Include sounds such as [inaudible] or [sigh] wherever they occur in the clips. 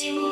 ア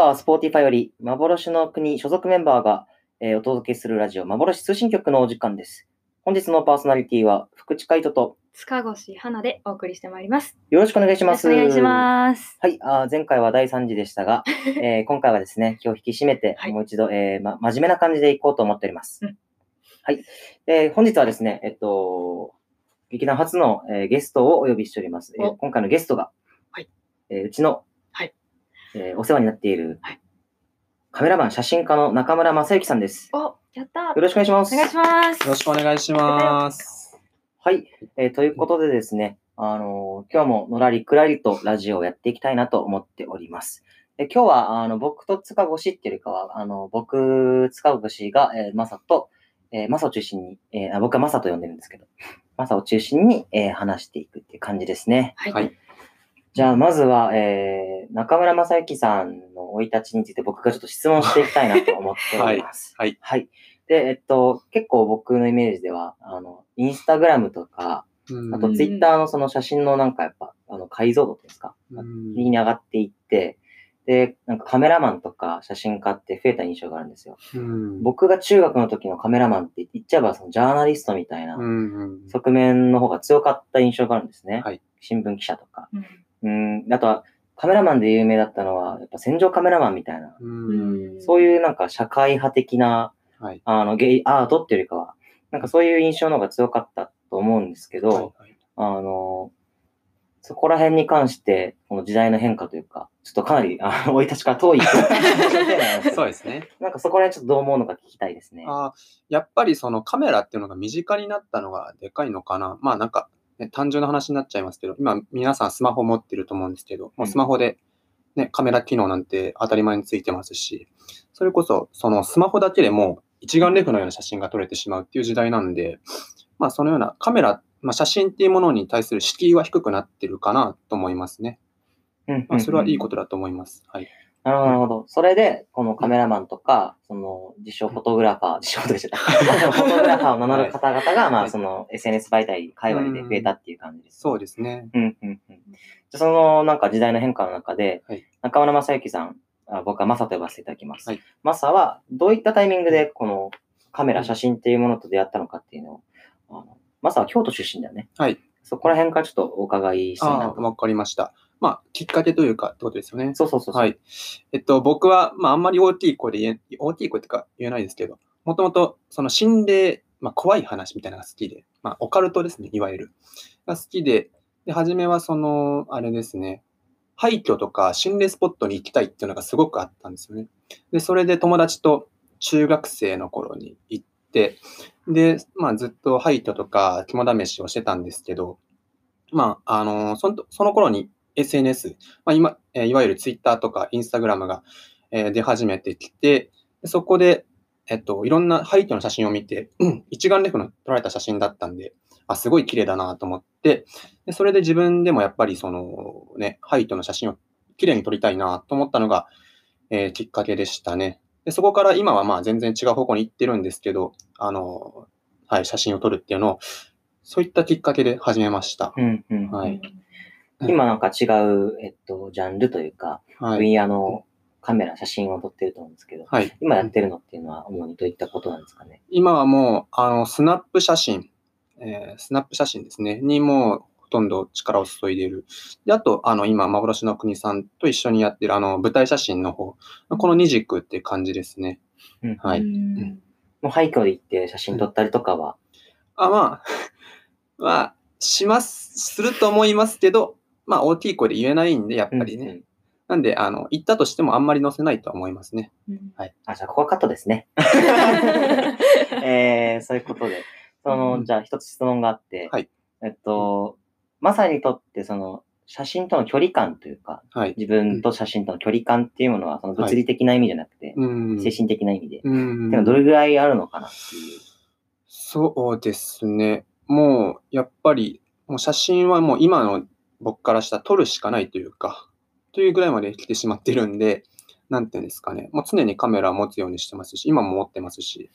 カー、 Spotifyより、幻の国所属メンバーが、えーお届けするラジオ、幻通信局のお時間です。本日のパーソナリティは、福地海人と、塚越花でお送りしてまいります。よろしくお願いします。お願いします。はい、あー前回は大惨事でしたが、[laughs] えー今回はですね、今日引き締めて、はいもう一度、えーま、真面目な感じでいこうと思っております。うんはい。えー本日はですね、えっと、劇団初の、えーゲストをお呼びしております。えーお今回のゲストが、はいえーうちの、はいえーお世話になっている、はいカメラマン、写真家の中村正幸さんです。お、やったよろしくお願いします。お願いします。よろしくお願いします。はい、えーということでですね、あのー今日ものらりくらりとラジオをやっていきたいなと思っております。で今日は、あの、僕と塚越っていうよりかは、あの、僕、塚越が、えー、マサと、えー、マサを中心に、えーあ僕はマサと呼んでるんですけど、マサを中心に、えー話していくっていう感じですね。はい。はいじゃあ、まずは、えー、中村正幸さんの生い立ちについて僕がちょっと質問していきたいなと思っております。[laughs] はいはい。で、えっと、結構僕のイメージでは、あの、インスタグラムとか、うんあとツイッターのその写真のなんかやっぱ、あの、解像度ですか？うん右に上がっていって、で、なんかカメラマンとか写真家って増えた印象があるんですよ。うん僕が中学の時のカメラマンって言っちゃえばそのジャーナリストみたいな側面の方が強かった印象があるんですね。はい新聞記者とか。うんうん、あとはカメラマンで有名だったのは、やっぱ戦場カメラマンみたいな、うんそういうなんか社会派的な、はいあの、ゲイアートっていうよりかは、なんかそういう印象の方が強かったと思うんですけど、はいはいあの、そこら辺に関して、この時代の変化というか、ちょっとかなり、あの、[laughs] 生い立ちから遠い [laughs] そうですね。なんかそこら辺ちょっとどう思うのか聞きたいですね。あーやっぱりそのカメラっていうのが身近になったのがでかいのかな。まあなんか、ね、単純な話になっちゃいますけど、今皆さんスマホ持ってると思うんですけど、もうスマホで、ね、カメラ機能なんて当たり前についてますし、それこそそのスマホだけでも一眼レフのような写真が撮れてしまうっていう時代なんで、まあそのようなカメラ、まあ、写真っていうものに対する敷居は低くなってるかなと思いますね。うんまあ、それはいいと。ことだと思います。はい。なるほど、なるほど。それで、このカメラマンとか、その、自称フォトグラファー、自称とか言っちゃった。フォトグラファーを名乗る方々が、まあ、[laughs] はいその、SNS 媒体、界隈で増えたっていう感じです。そうですね。うん、うん、うん。じゃあその、なんか時代の変化の中で、はい中村正幸さん、あ僕はマサと呼ばせていただきます。はいマサは、どういったタイミングで、このカメラ、うん写真っていうものと出会ったのかっていうのを、あのマサは京都出身だよね。はい。そこら辺からちょっとお伺いしたいなと。わかりました。まあ、きっかけというかってことですよね。そうそうそう。はい。えっと、僕は、まあ、あんまり大きい声で言え、大きい声ってか言えないですけど、もともと、その心霊、まあ、怖い話みたいなのが好きで、まあ、オカルトですね、いわゆる。が好きで、で、初めはその、あれですね、廃墟とか心霊スポットに行きたいっていうのがすごくあったんですよね。で、それで友達と中学生の頃に行って、で、まあ、ずっと廃墟とか肝試しをしてたんですけど、まあ、あのそのその頃に SNS、まあ、今、えーいわゆる Twitter とか Instagram が、えー出始めてきて、でそこで、えっと、いろんな廃墟の写真を見て、う [clears throat] ん一眼レフの撮られた写真だったんで、あ、すごい綺麗だなと思って、でそれで自分でもやっぱりそのね、廃墟の写真を綺麗に撮りたいなと思ったのが、えーきっかけでしたね。でそこから今はまあ全然違う方向に行ってるんですけど、あの、はい、写真を撮るっていうのを、そういったきっかけで始めました。うんうんはい今なんか違う、えっと、ジャンルというか、はい。分野のカメラ、写真を撮ってると思うんですけど、はい。今やってるのっていうのは主にどういったことなんですかね？今はもう、あの、スナップ写真、えースナップ写真ですね、にもうほとんど力を注いでいる。で、あと、あの、今、幻の国さんと一緒にやってる、あの、舞台写真の方、この二軸っていう感じですね。うんはい。うんもう廃墟で行って写真撮ったりとかは、あ、まあ、[laughs] まあ、します、すると思いますけど、まあ、大きい声で言えないんで、やっぱりね。うんうんなんで、あの、行ったとしてもあんまり載せないとは思いますね。うんあ、じゃあここはカットですね。[laughs] [laughs] えー、そういうことで。その、うんじゃあ一つ質問があって、はいえっと、マサにとってその、写真との距離感というか、はい。自分と写真との距離感っていうものは、その物理的な意味じゃなくて、うん。精神的な意味で、う。んのはどれぐらいあるのかなっていう。そうですね。もう、やっぱり、もう写真はもう今の僕からしたら撮るしかないというか、というぐらいまで来てしまってるんで、なんていうんですかね。もう常にカメラを持つようにしてますし、今も持ってますし、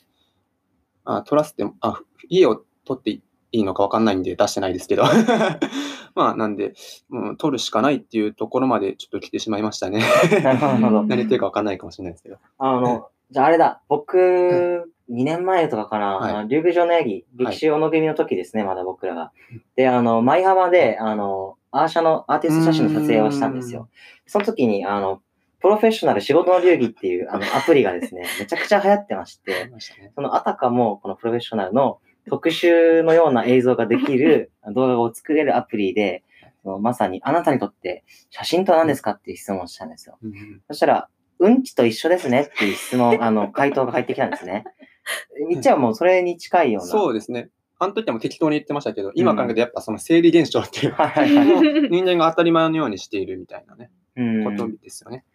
あ撮らせても、あ、家を撮っていいのかわかんないんで出してないですけど。[laughs] まあ、なんで、うん、撮るしかないっていうところまでちょっと来てしまいましたね。なるほど、何言ってるかわかんないかもしれないですけど。あの、じゃああれだ、僕、2年前とかかな、はいあの竜宮城のヤギ、はい歴史小野組の時ですね、まだ僕らが。で、あの、舞浜で、あの、アーシャのアーティスト写真の撮影をしたんですよ。その時に、あの、プロフェッショナル仕事の流儀っていうあの [laughs] アプリがですね、めちゃくちゃ流行ってまして。そのあたかもこのプロフェッショナルの特集のような映像ができる動画を作れるアプリで、そのまさにあなたにとって写真とは何ですかっていう質問をしたんですよ。うんそしたら、うんちと一緒ですねっていう質問、あの、回答が返ってきたんですね。[laughs] みっちゃんはもうそれに近いような。そうですね。あの時はもう適当に言ってましたけど、今考えてやっぱその生理現象っていう [laughs] はいはいはい。も [laughs] う人間が当たり前のようにしているみたいなね、うん。ことでですよね。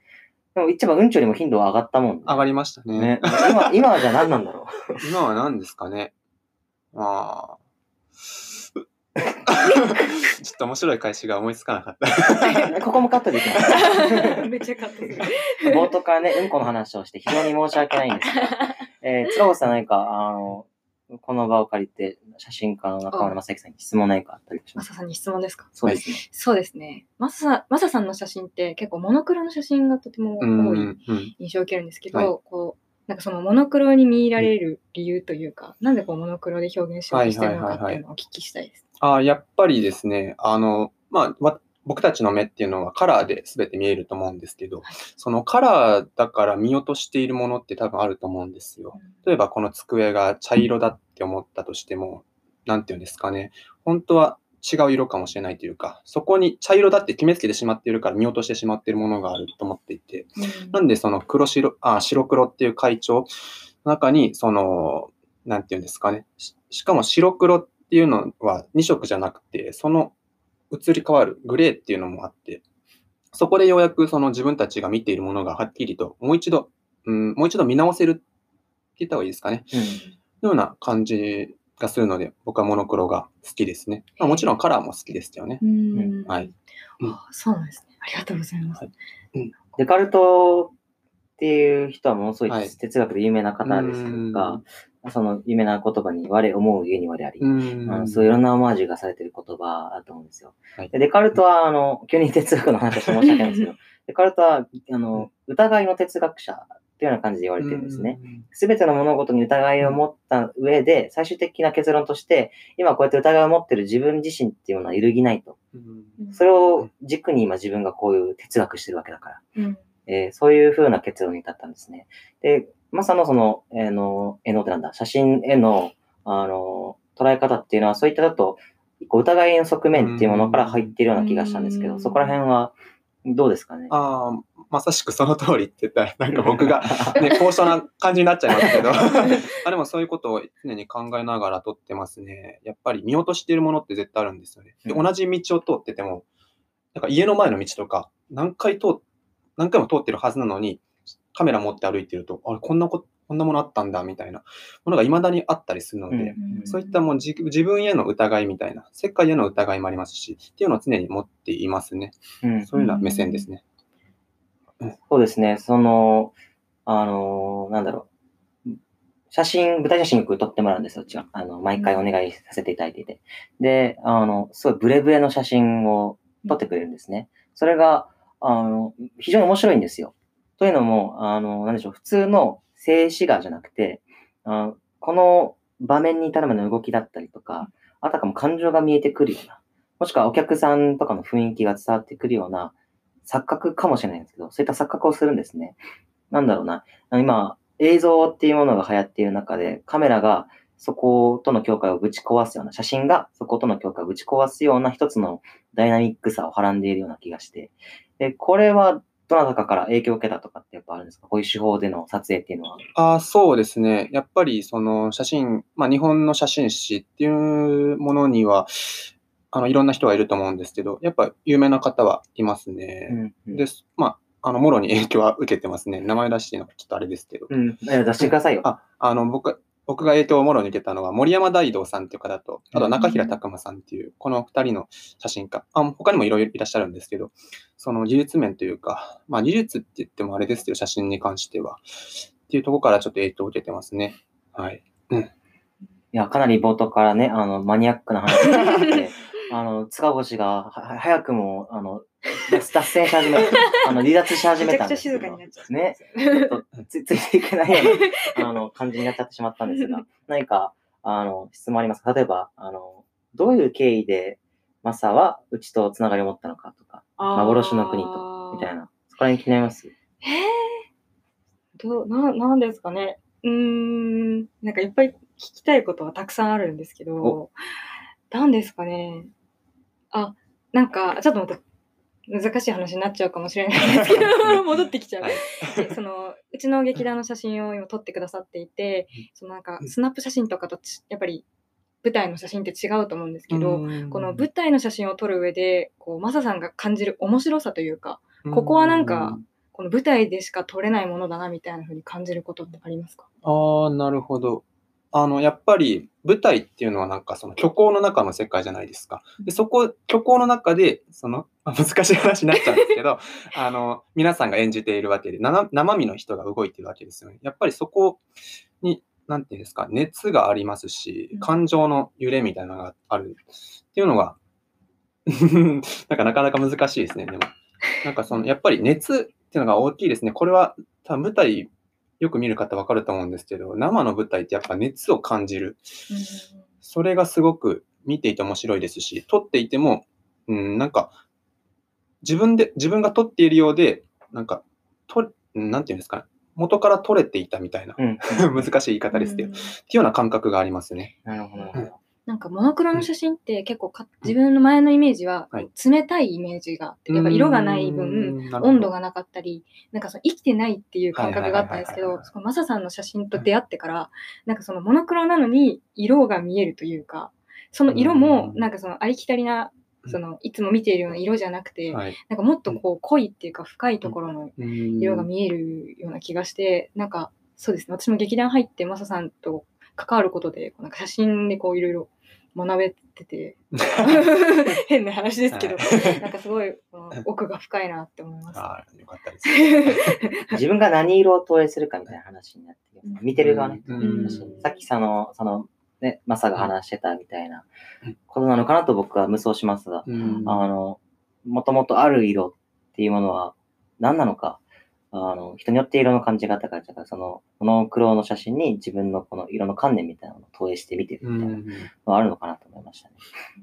も、いっちゃんはうんちよりも頻度は上がったもんね。上がりましたね。ね。[laughs] 今、今はじゃあ何なんだろ今は何ですかね。まあ。ちょっと面白い返しが思いつかなかった。う。ここもカットできます。めっちゃカットする。冒頭からね、うんこの話をして非常に申し訳ないんですが、えー、つらごさん何か、あの、この場を借りて、写真家の中村正樹さんに質問何かあったりしまマサさんに質問ですか？そうですね。そうですね。マサさん、マサさんの写真って結構モノクロの写真がとてもうん。多いうん。印象を受けるんですけど、はいこう、なんかそのモノクロに見入られる理由というか、なんでこうモノクロで表現しようとしてるのかっていうのをお聞きしたいです。あやっぱりですね、あの、まあ、わ僕たちの目っていうのはカラーで全て見えると思うんですけど、はい。そのカラーだから見落としているものって多分あると思うんですよ。例えばこの机が茶色だって思ったとしても、なんていうんですかね、本当は違う色かもしれないというか、そこに茶色だって決めつけてしまっているから見落としてしまっているものがあると思っていて、うん。なんでその黒白、あ、白黒っていう会長の中に、その、なんていうんですかね、ししかも白黒っていうのは2色じゃなくて、その移り変わるグレーっていうのもあって、そこでようやくその自分たちが見ているものがはっきりと、もう一度、うん、もう一度見直せるって言った方がいいですかね。ような感じがするので、僕はモノクロが好きですね。まあ、もちろんカラーも好きですけどね。うんはい。そうなんですね。ありがとうございます。はいデカルトっていう人はものすごいはい哲学で有名な方ですが、その有名な言葉に我思うゆえに我あり。うん。あのそういういろんなオマージュがされてる言葉だと思うんですよ。はいでデカルトは、あの、急に哲学の話をして申し訳ないんですけど、[laughs] デカルトは、あの、疑いの哲学者っていうような感じで言われてるんですね。すべての物事に疑いを持った上で、最終的な結論として、今こうやって疑いを持ってる自分自身っていうのは揺るぎないと。うん。それを軸に今自分がこういう哲学してるわけだから。うんえーそういう風な結論に至ったんですね。で、まさのその、えーの、絵のってなんだ、写真への、あの、捉え方っていうのは、そういっただと、疑いの側面っていうものから入っているような気がしたんですけど、うんそこら辺はどうですかね？ああ、まさしくその通りって言ったら、[laughs] なんか僕が、ね、高尚な感じになっちゃいますけど、[laughs] あでもそういうことを常に考えながら撮ってますね。やっぱり見落としているものって絶対あるんですよね。でうん同じ道を通ってても、なんか家の前の道とか、何回通っ何回も通ってるはずなのに、カメラ持って歩いてると、あれ、こんなこ、こんなものあったんだ、みたいなものが未だにあったりするので、うんそういったもう自自分への疑いみたいな、世界への疑いもありますし、っていうのを常に持っていますね。うん、そういうような目線ですね。そうですね。その、あの、なんだろう。写真、舞台写真よく撮ってもらうんですよ、うちは。あの、毎回お願いさせていただいていて。で、あの、すごいブレブレの写真を撮ってくれるんですね。それが、あの、非常に面白いんですよ。というのも、あの、なんでしょう、普通の静止画じゃなくて、あのこの場面に至るまでの動きだったりとか、あたかも感情が見えてくるような、もしくはお客さんとかの雰囲気が伝わってくるような錯覚かもしれないんですけど、そういった錯覚をするんですね。なんだろうな。今、映像っていうものが流行っている中で、カメラがそことの境界をぶち壊すような、写真がそことの境界をぶち壊すような一つのダイナミックさをはらんでいるような気がして。で、これはどなたかから影響を受けたとかってやっぱあるんですか？こういう手法での撮影っていうのは。あーそうですね。やっぱりその写真、まあ、日本の写真誌っていうものには、あのいろんな人がいると思うんですけど、やっぱ有名な方はいますね。うんうんです。まあ、あの、もろに影響は受けてますね。名前出していいのかちょっとあれですけど。うん。出してくださいよ。あ、あの、僕、僕が影響をもろに受けたのは、森山大道さんっていう方と、あと中平拓馬さんっていう、この二人の写真家。あ他にもいろいろいらっしゃるんですけど、その技術面というか、まあ技術って言ってもあれですけど、写真に関しては。っていうところからちょっと影響を受けてますね。はい。いや、かなり冒頭からね、あの、マニアックな話があって、[laughs] あの、塚越がはは早くも、あの、脱脱線し始め、[laughs] あの、離脱し始めめちゃくちゃたんですけど静かになっちゃう。ね、ちょっとつついていけないような [laughs] あの感じになっちゃってしまったんですが、[laughs] 何かあの質問ありますか？例えばあの、どういう経緯でマサはうちとつながりを持ったのかとか、幻の国とみたいな。な、そこら辺気になります？へえ。どう、な、なんですかね。うーん、なんかいっぱい聞きたいことはたくさんあるんですけどお、なんですかね。あ、なんか、ちょっと難しい話になっちゃうかもしれないですけど、戻ってきちゃう。はい。でそのうちの劇団の写真を今撮ってくださっていて、そのなんかスナップ写真とかとちやっぱり舞台の写真って違うと思うんですけど、この舞台の写真を撮る上でこうマサさんが感じる面白さというかここはなんか、この舞台でしか撮れないものだなみたいな風に感じることってありますか？ああ、なるほど。あの、やっぱり舞台っていうのはなんかその虚構の中の世界じゃないですか。で、そこ、虚構の中で、その、ま [laughs] あ難しい話になっちゃうんですけど、[laughs] あの、皆さんが演じているわけで、な生身の人が動いてるわけですよね。やっぱりそこに、なんていうんですか、熱がありますしうん、感情の揺れみたいなのがあるっていうのが、[laughs] なんかなかなか難しいですね、でも。なんかその、やっぱり熱っていうのが大きいですね。これは多分舞台よく見る方わかると思うんですけど、生の舞台ってやっぱ熱を感じる。それがすごく見ていて面白いですし、撮っていても、うん、なんか、自分で、自分が撮っているようで、なんか、と、うんなんていうんですかね、元から撮れていたみたいな、うん。[laughs] 難しい言い方ですけど、うんっていうような感覚がありますね。なるほどなるほど。なんかモノクロの写真って結構か自分の前のイメージははい。冷たいイメージがあって、やっぱ色がない分うん温度がなかったり、なんかその生きてないっていう感覚があったんですけど、マサさんの写真と出会ってから、なんかそのモノクロなのに色が見えるというか、その色もうん。なんかそのありきたりな、そのいつも見ているような色じゃなくて、はい、なんかもっとこう濃いっていうか深いところの色色が見えるような気がして、なんかそうですね、私も劇団入ってマサさんと関わることで、こうなんか写真でこういろいろ学べてて、[laughs] 変な話ですけど、なんかすごい奥が深いなって思います。ああ、よかったです。[laughs] 自分が何色を投影するかみたいな話になってきます、見てる側ね。さっきその、その、ね、マサが話してたみたいな。うん。ことなのかなと僕は夢想しますが、うん。あの、もともとある色っていうものは何なのか、あの、人によって色の感じ方が、だからその、モノクロの写真に自分のこの色の観念みたいなのを投影して見てるうみたいなのんがあるのかなと思いましたね。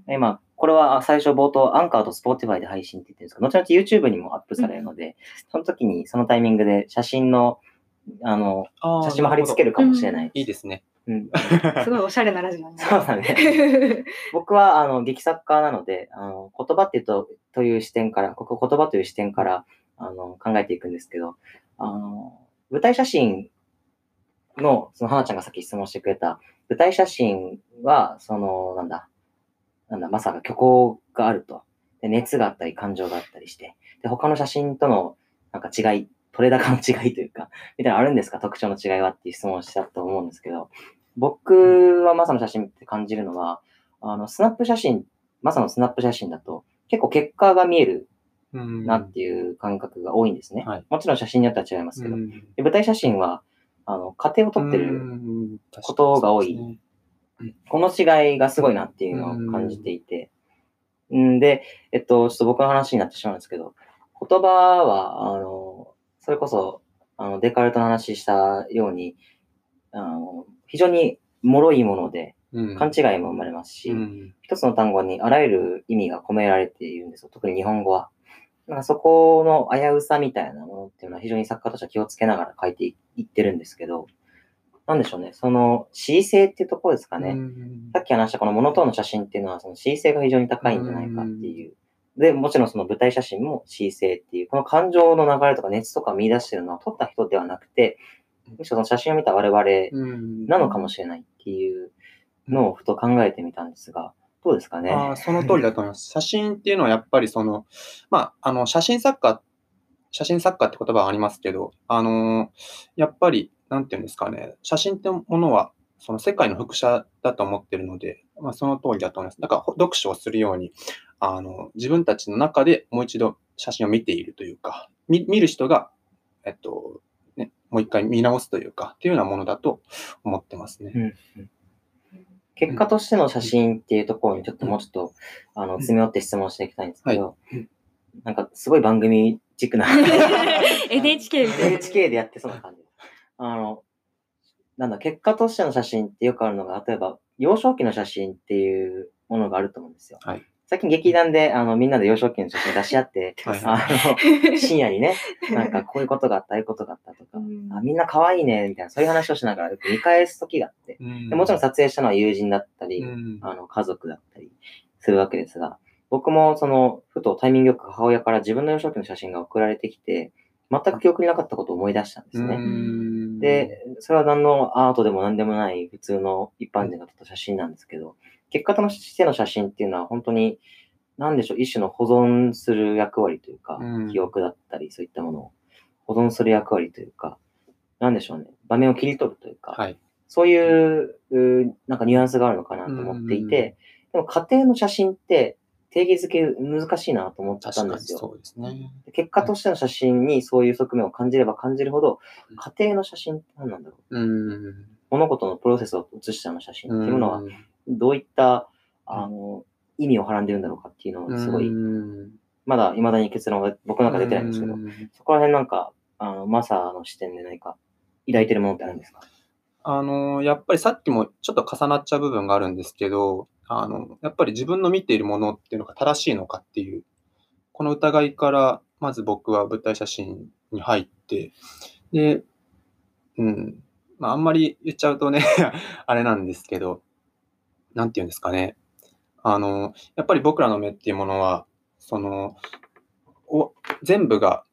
今、これは最初冒頭、アンカーと Spotify で配信って言ってるんですけど、後々 YouTube にもアップされるので、その時にそのタイミングで写真の、あの、あー写真も貼り付けるかもしれない。いいですね。うん、[laughs] すごいおしゃれなラジオなんで。そうだね。[laughs] 僕はあの劇作家なので、あの言葉っていうとという視点から、ここ言葉という視点からあの考えていくんですけど、あの舞台写真の、その花ちゃんがさっき質問してくれた、舞台写真は、その、なんだ、なんだ、まさか虚構があると。で熱があったり、感情があったりして、で、他の写真とのなんか違い、取れ高の違いというか、みたいなのあるんですか？特徴の違いはっていう質問をしたと思うんですけど、僕はマサの写真って感じるのは、あの、スナップ写真、マサのスナップ写真だと、結構結果が見えるなっていう感覚が多いんですね。はい。もちろん写真によっては違いますけど、うん。で舞台写真は、あの、家庭を撮ってうる、ん。ことが多い。確かにこの違いがすごいなっていうのを感じていて、ん。で、えっと、ちょっと僕の話になってしまうんですけど、言葉は、あの、それこそ、あの、デカルトの話したように、あの、非常に脆いもので、うん。勘違いも生まれますし、うん。一つの単語にあらゆる意味が込められているんですよ。特に日本語は。なんかそこの危うさみたいなものっていうのは非常に作家としては気をつけながら書いていってるんですけど、なんでしょうね。その、恣意性っていうところですかね。うんさっき話したこのモノトーンの写真っていうのは、その恣意性が非常に高いんじゃないかっていうで、もちろんその舞台写真も恣意性っていう、この感情の流れとか熱とか見出してるのは撮った人ではなくて、むしろその写真を見た我々なのかもしれないっていうのをふと考えてみたんですが、どうですかね。あその通りだと思います。写真っていうのはやっぱりその、まあ、あの、写真作家、写真作家って言葉はありますけど、あの、やっぱり、なんていうんですかね、写真ってものは、その世界の複写だと思ってるので、まあ、その通りだと思います。だから、読書をするように、あの、自分たちの中でもう一度写真を見ているというか、見見る人が、えっと、ね、もう一回見直すというか、っていうようなものだと思ってますね。うんうん結果としての写真っていうところにちょっともうちょっと、あの、詰め寄って質問していきたいんですけど、なんかすごい番組チックな [laughs] NHK みたいな。NHK でやってそうな感じ。あの、なんだ、結果としての写真ってよくあるのが、例えば、幼少期の写真っていうものがあると思うんですよ。はい最近劇団で、あの、みんなで幼少期の写真出し合って、はいあの、[laughs] 深夜にね、なんかこういうことがあった、ああいうことがあったとか、うん。あみんな可愛いね、みたいな、そういう話をしながらよく見返す時があって、うん。でもちろん撮影したのは友人だったり、うん。あの、家族だったりするわけですが、僕もその、ふとタイミングよく母親から自分の幼少期の写真が送られてきて、全く記憶になかったことを思い出したんですね。うん。で、それは何のアートでも何でもない普通の一般人が撮った写真なんですけど、結果としての写真っていうのは本当に、なんでしょう、一種の保存する役割というか、うん記憶だったり、そういったものを保存する役割というか、なんでしょうね、場面を切り取るというか、はい。そういう、なんかニュアンスがあるのかなと思っていて、でも家庭の写真って定義づけ難しいなと思った確んですよ。そうですね。結果としての写真にそういう側面を感じれば感じるほどうん、家庭の写真って何なんだろう。うん。物事のプロセスを写したの写真っていうものは、うんどういった、あの、意味をはらんでるんだろうかっていうのをすごい、うん。まだ未だに結論が僕の中で出てないんですけど、うん。そこら辺なんか、あの、マサの視点で何か抱いてるものってあるんですか？あの、やっぱりさっきもちょっと重なっちゃう部分があるんですけど、あの、やっぱり自分の見ているものっていうのが正しいのかっていう、この疑いから、まず僕は舞台写真に入って、で、うん、まあ、あんまり言っちゃうとね、[laughs] あれなんですけど、なんていうんですかね。あの、やっぱり僕らの目っていうものは、その、お全部が、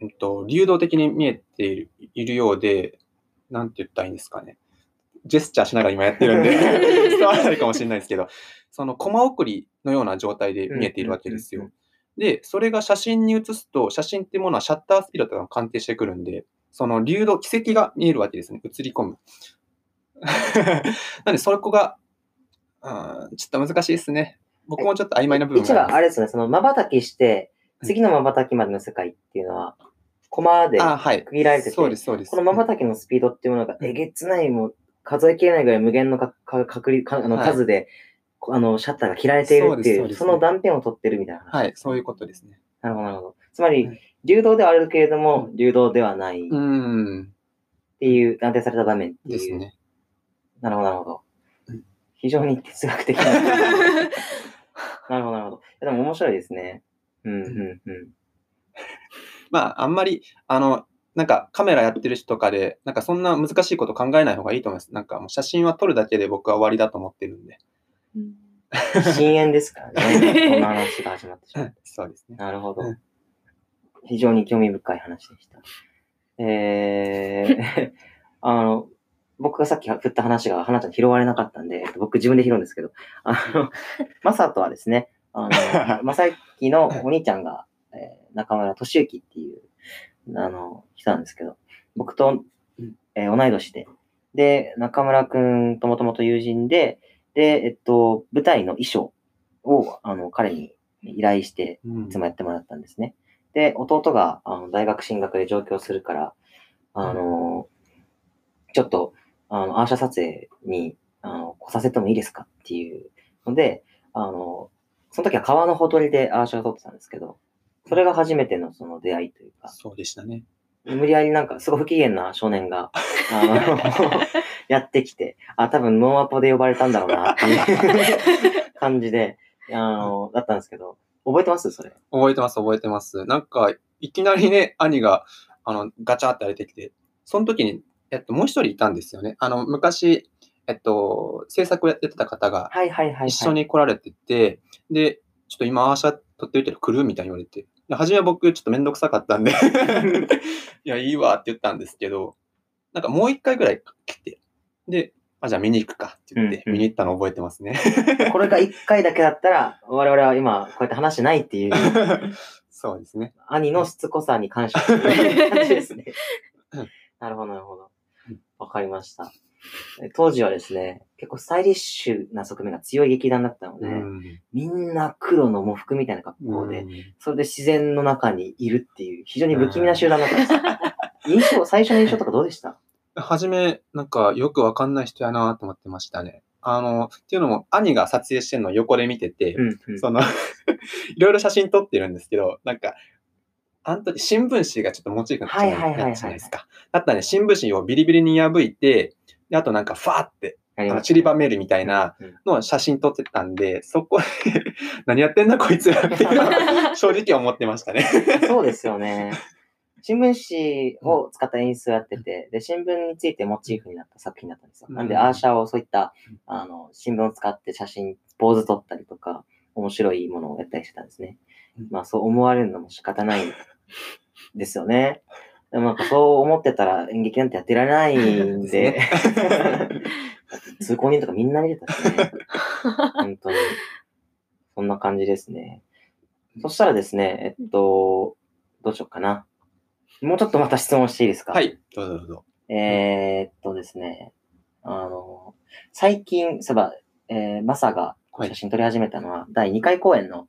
うんと、流動的に見えているいるようで、なんて言ったらいいんですかね。ジェスチャーしながら今やってるんで、[laughs] 伝わらないかもしれないですけど、そのコマ送りのような状態で見えているわけですよ。で、それが写真に写すと、写真っていうものはシャッタースピードとかが関係してくるんで、その流動、軌跡が見えるわけですね。映り込む。[laughs] なんで、そこが、うん、ちょっと難しいですね。僕もちょっと曖昧な部分一。はあれですね、その瞬きして、次の瞬きまでの世界っていうのは、コマであ、はい。区切られてて、そうです、そうです。この瞬きのスピードっていうものがえげつない、もう数えきれないぐらい無限のかか確率かあのはい数で、こあのシャッターが切られているっていう、そうですその断片を取ってるみたいな話。はい、そういうことですね。なるほど、なるほど。つまり、はい流動ではあるけれども、流動ではないっうん、ていう断定された場面っていう。ですね。なるほど、なるほどうん。非常に哲学的な。[laughs] なるほど、なるほど。いやでも面白いですね。うん、うん、うん。まあ、あんまり、あの、なんかカメラやってる人とかで、なんかそんな難しいこと考えない方がいいと思います。なんかもう写真は撮るだけで僕は終わりだと思ってるんで。うん深淵ですからね。こんな話が始まってしまう。そうですね。なるほどうん。非常に興味深い話でした。えー、[laughs] あの、僕がさっき振った話が花ちゃん拾われなかったんで、僕自分で拾うんですけど、あの、マサとはですね、あの、まさきのお兄ちゃんが、えー中村俊之っていう、あの、人なんですけど、僕と、えー同い年で、で、中村くんともともと友人で、で、えっと、舞台の衣装を、あの、彼に依頼して、うんいつもやってもらったんですね。で、弟があの大学進学で上京するから、あの、ちょっと、あの、アーシャ撮影に、あの、来させてもいいですかっていうので、あの、その時は川のほとりでアーシャを撮ってたんですけど、それが初めてのその出会いというか、そうでしたね。無理やりなんかすごい不機嫌な少年が、あの、[laughs] やってきて、あ、多分ノーアポで呼ばれたんだろうなっていう [laughs] 感じで、あの、だったんですけど、覚えてます？それ。覚えてます、覚えてます。なんか、いきなりね、兄が、あの、ガチャって出てきて、その時に、えっと、もう一人いたんですよね。あの、昔、えっと、制作をやってた方がはいはいはい、はい。一緒に来られてて、で、ちょっと今、アーシャ撮っておいてる来るみたいに言われて。で初めは僕ちょっとめんどくさかったんで [laughs] いや、いいわって言ったんですけど、なんかもう一回ぐらい来て、で、あ、じゃあ見に行くかって言って、見に行ったの覚えてますね。[laughs] これが1回だけだったら、我々は今、こうやって話してないっていう、[laughs] そうですね。兄のしつこさに感謝する感じですねうん。なるほど、なるほどうん。わかりました。え当時はですね、結構スタイリッシュな側面が強い劇団だったので、うんみんな黒の喪服みたいな格好で、うんそれで自然の中にいるっていう、非常に不気味な集団だったんですよ。印象、最初の印象とかどうでした？はじめ、なんかよくわかんない人やなと思ってましたね。あの、っていうのも、兄が撮影してるのを横で見てて、うん、うん。その、[laughs] いろいろ写真撮ってるんですけど、なんか、あの時新聞紙がちょっとモチーフになっちゃうはいはいはいはいやつじゃないですか。だったらね、新聞紙をビリビリに破いて、であとなんかファーって、あの散りばめるみたいなうんのを写真撮ってたんで、そこで [laughs] 何やってんだこいつらっていうのは [laughs] 正直思ってましたね。そうですよね。新聞紙を使った演出をやってて、で、新聞についてモチーフになった作品だったんですよ。なんで、うんアーシャをそういったうん、あの、新聞を使って写真、ポーズ撮ったりとか、面白いものをやったりしてたんですねうん。まあ、そう思われるのも仕方ないですよね。でもなんかそう思ってたら演劇なんてやってられないんで、[laughs] 通行人とかみんな見てたしね。[laughs] 本当に。そんな感じですね。そしたらですね、えっと、どうしようかな。もうちょっとまた質問していいですか？はい、どうぞどうぞ。えーっとですね、あの、最近、そういえば、えーマサが写真撮り始めたのは、第2回公演の、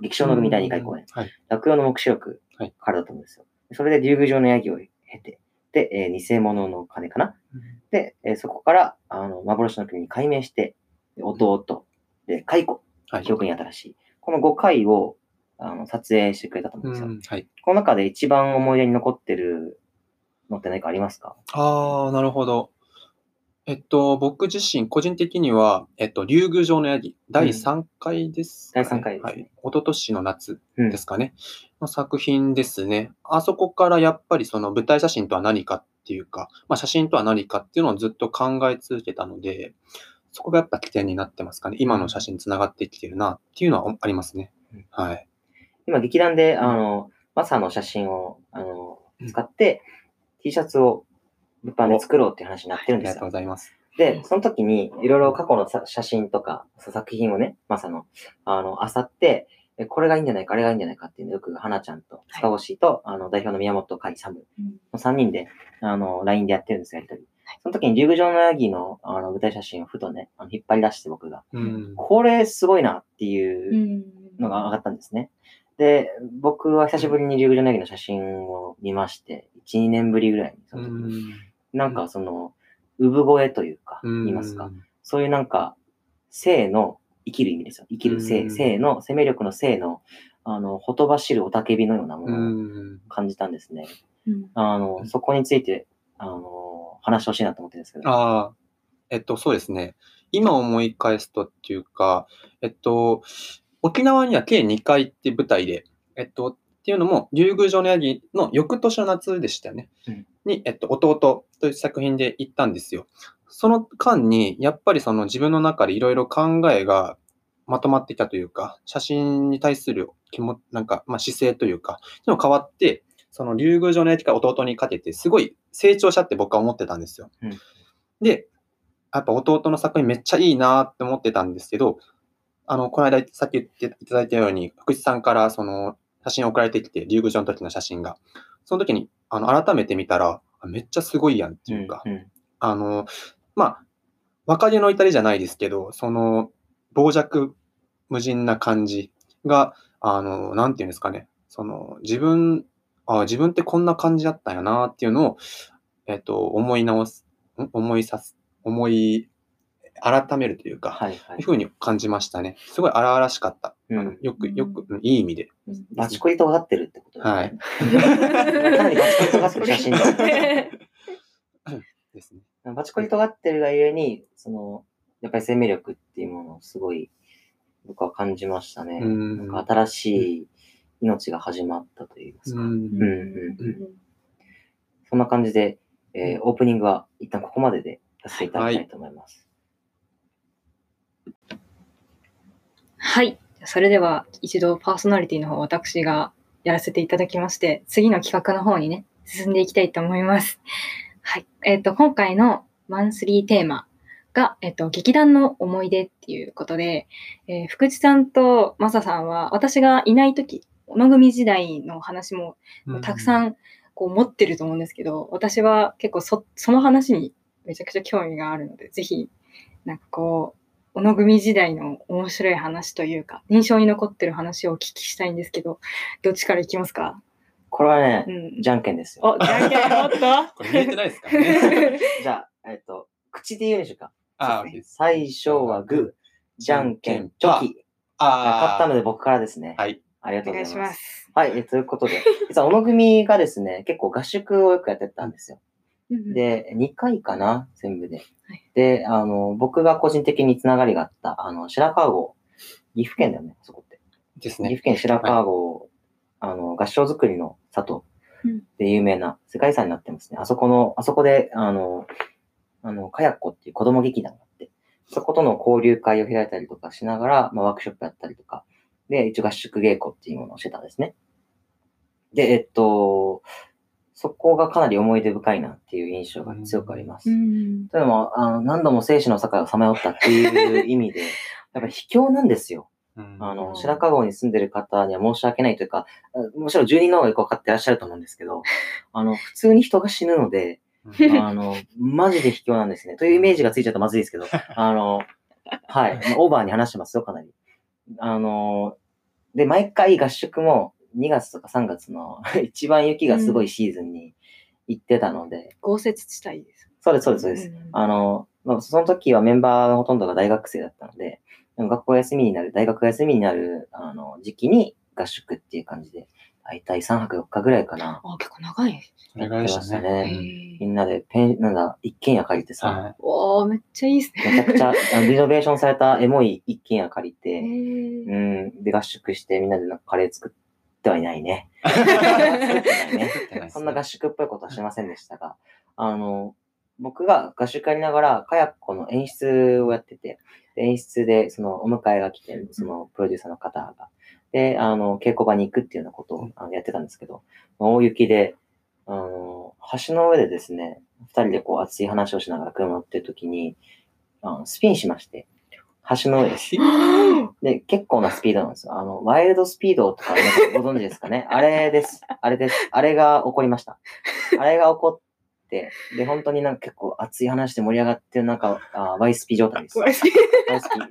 劇場の組第2回公演、はい。落葉の目視録はいからだと思うんですよ。それで竜宮城のヤギを経て、で、えー偽物の鐘かな？で、えーそこから、あの、幻の国に改名して、で弟、で、蚕、はい。記憶に新しい。この5回を、あの、撮影してくれたと思うんですよ。うんはい。この中で一番思い出に残ってるのって何かありますか？ああ、なるほど。えっと、僕自身、個人的には、えっと、竜宮城のヤギ、第3回ですかね、第三回ですねはい。一昨年の夏うんですかね、の作品ですね。あそこからやっぱりその舞台写真とは何かっていうか、まあ、写真とは何かっていうのをずっと考え続けたので、そこがやっぱ起点になってますかね。今の写真につながってきてるなっていうのはありますねうん。はい。今、劇団で、あの、マサの写真を、あの、使って、T シャツを物販で作ろうっていう話になってるんですよありがとうご。ざいます。で、その時に、いろいろ過去のさ写真とか、作品をね、マサの、あの、漁って、えこれがいいんじゃないか、あれがいいんじゃないかっていうのをよく、花ちゃんと、塚越と、あの、代表の宮本海サムの3人で、あの、LINE でやってるんですよ、やりとり。その時に、竜宮城のヤギの、あの、舞台写真をふとね、あの引っ張り出して僕が、うん。これすごいなっていううんのが上がったんですね。で、僕は久しぶりに竜宮城のヤギの写真を見まして、1、2年ぶりぐらいに、その時になんかその、産声というか、うん言いますか。そういうなんか、性の生きる意味ですよ。生きるう性、ん性の、生命力の性の、あの、ほとばしるおたけびのようなもうのをん。感じたんですね。うんあの、そこについて、あの、話してほしいなと思ってるんですけど。ああ、えっと、そうですね。今思い返すとっていうか、えっと、沖縄には計2回って舞台で、えっと、っていうのも、竜宮城のヤギの翌年の夏でしたよね。うんに、えっと、弟という作品で行ったんですよ。その間に、やっぱりその自分の中でいろいろ考えがまとまってきたというか、写真に対する気も、なんか、まあ、姿勢というか、っていうのが変わって、その竜宮城のヤギから弟にかけて、すごい成長したって僕は思ってたんですよ。うんで、やっぱ弟の作品めっちゃいいなって思ってたんですけど、あの、この間さっき言っていただいたように、福士さんからその写真送られてきて、竜宮城の時の写真が。その時に、あの、改めて見たら、あめっちゃすごいやんっていうか、うんうんあの、まあ、若気の至りじゃないですけど、その、傍若無人な感じが、あの、なんていうんですかね、その、自分、あ自分ってこんな感じだったんやなっていうのを、えっと、思い直す、ん？思いさす、思い、改めるというか、はいはいいうふうに感じましたね。すごい荒々しかった。うんよく、よく、うんいい意味で。バチコリ尖ってるってこと [laughs] [laughs] ですね。はいかなりバチコリ尖ってる写真だ。ですね。バチコリ尖ってるがゆえに、その、やっぱり生命力っていうものをすごい、僕は感じましたね。うんなんか新しい命が始まったといいますか。うんうんうんうんそんな感じで、えーオープニングは一旦ここまででさせていただきたいと思います。はい。じゃそれでは一度パーソナリティの方私がやらせていただきまして、次の企画の方にね、進んでいきたいと思います。[laughs] はい。えっ、と、今回のマンスリーテーマが、えっ、と、劇団の思い出っていうことで、えー福地さんとマサさんは、私がいない時、小野組時代の話もたくさん。んこう持ってると思うんですけど、私は結構そその話にめちゃくちゃ興味があるので、ぜひ、なんかこう、小野組時代の面白い話というか、印象に残ってる話をお聞きしたいんですけど、どっちからいきますか？これはねう、ん。じゃんけんですよ。お、じゃんけん、おっと [laughs] これ見えてないですからね。[laughs] [laughs] じゃあ、えっと、口で言うんでしょうか？あー、OK です。最初はグー、じゃんけん、チョキ。あ勝ったので僕からですね。はい。ありがとうございま。ますす。はい、えということで、実は小野組がですね、結構合宿をよくやってたんですよ。うんで、2回かな、全部で。はいで、あの、僕が個人的につながりがあった、あの、白川郷、岐阜県だよね、そこって。ですね。岐阜県白川郷、あの、合唱作りの里うんで有名な世界遺産になってますね。あそこの、あそこで、あの、あの、かやっこっていう子供劇団があって、そことの交流会を開いたりとかしながら、まあ、ワークショップやったりとか、で、一応合宿稽古っていうものをしてたんですね。で、えっと、そこがかなり思い出深いなっていう印象が強くあります。うん。というのも、あの何度も生死の境をさまよったっていう意味で、[laughs] やっぱり卑怯なんですよ。うんあの、うん白川郷に住んでる方には申し訳ないというか、あもちろん住人の方がよくわかってらっしゃると思うんですけど、[laughs] あの、普通に人が死ぬので、うんあの、マジで卑怯なんですね。というイメージがついちゃうとまずいですけど、[laughs] あの、はい、まあオーバーに話してますよ、かなり。あの、で、毎回合宿も2月とか3月の [laughs] 一番雪がすごいシーズンに行ってたので、豪雪地帯です。そうです、そうです、そうです。んあの、まあ、その時はメンバーのほとんどが大学生だったので、学校休みになる、大学休みになるあの時期に合宿っていう感じで、大体3泊4日ぐらいかな。あ、結構長い。それぐらいでしたね。みんなでペン、なんだ、一軒家借りてさ、はおー、めっちゃいいですね。めちゃくちゃあのリノベーションされたエモい一軒家借りへて、ーうん、で合宿してみんなでなんかカレー作ってってないない [laughs] ですそんな合宿っぽいことはしませんでしたが、あの、僕が合宿やりながら、カヤッコの演出をやってて、で演出で、その、お迎えが来て、その、プロデューサーの方が、で、あの、稽古場に行くっていうようなことをあのやってたんですけど、大雪で、あの、橋の上でですね、二人でこう熱い話をしながら車乗ってる時に、あのスピンしまして、橋の上です。[laughs] で、結構なスピードなんですよ。あの、ワイルドスピードとかご存知ですかね？[laughs] あれです。あれです。あれが起こりました。あれが起こって、で、本当になんか結構熱い話で盛り上がってる中、あワイスピ状態です。ワイスピ。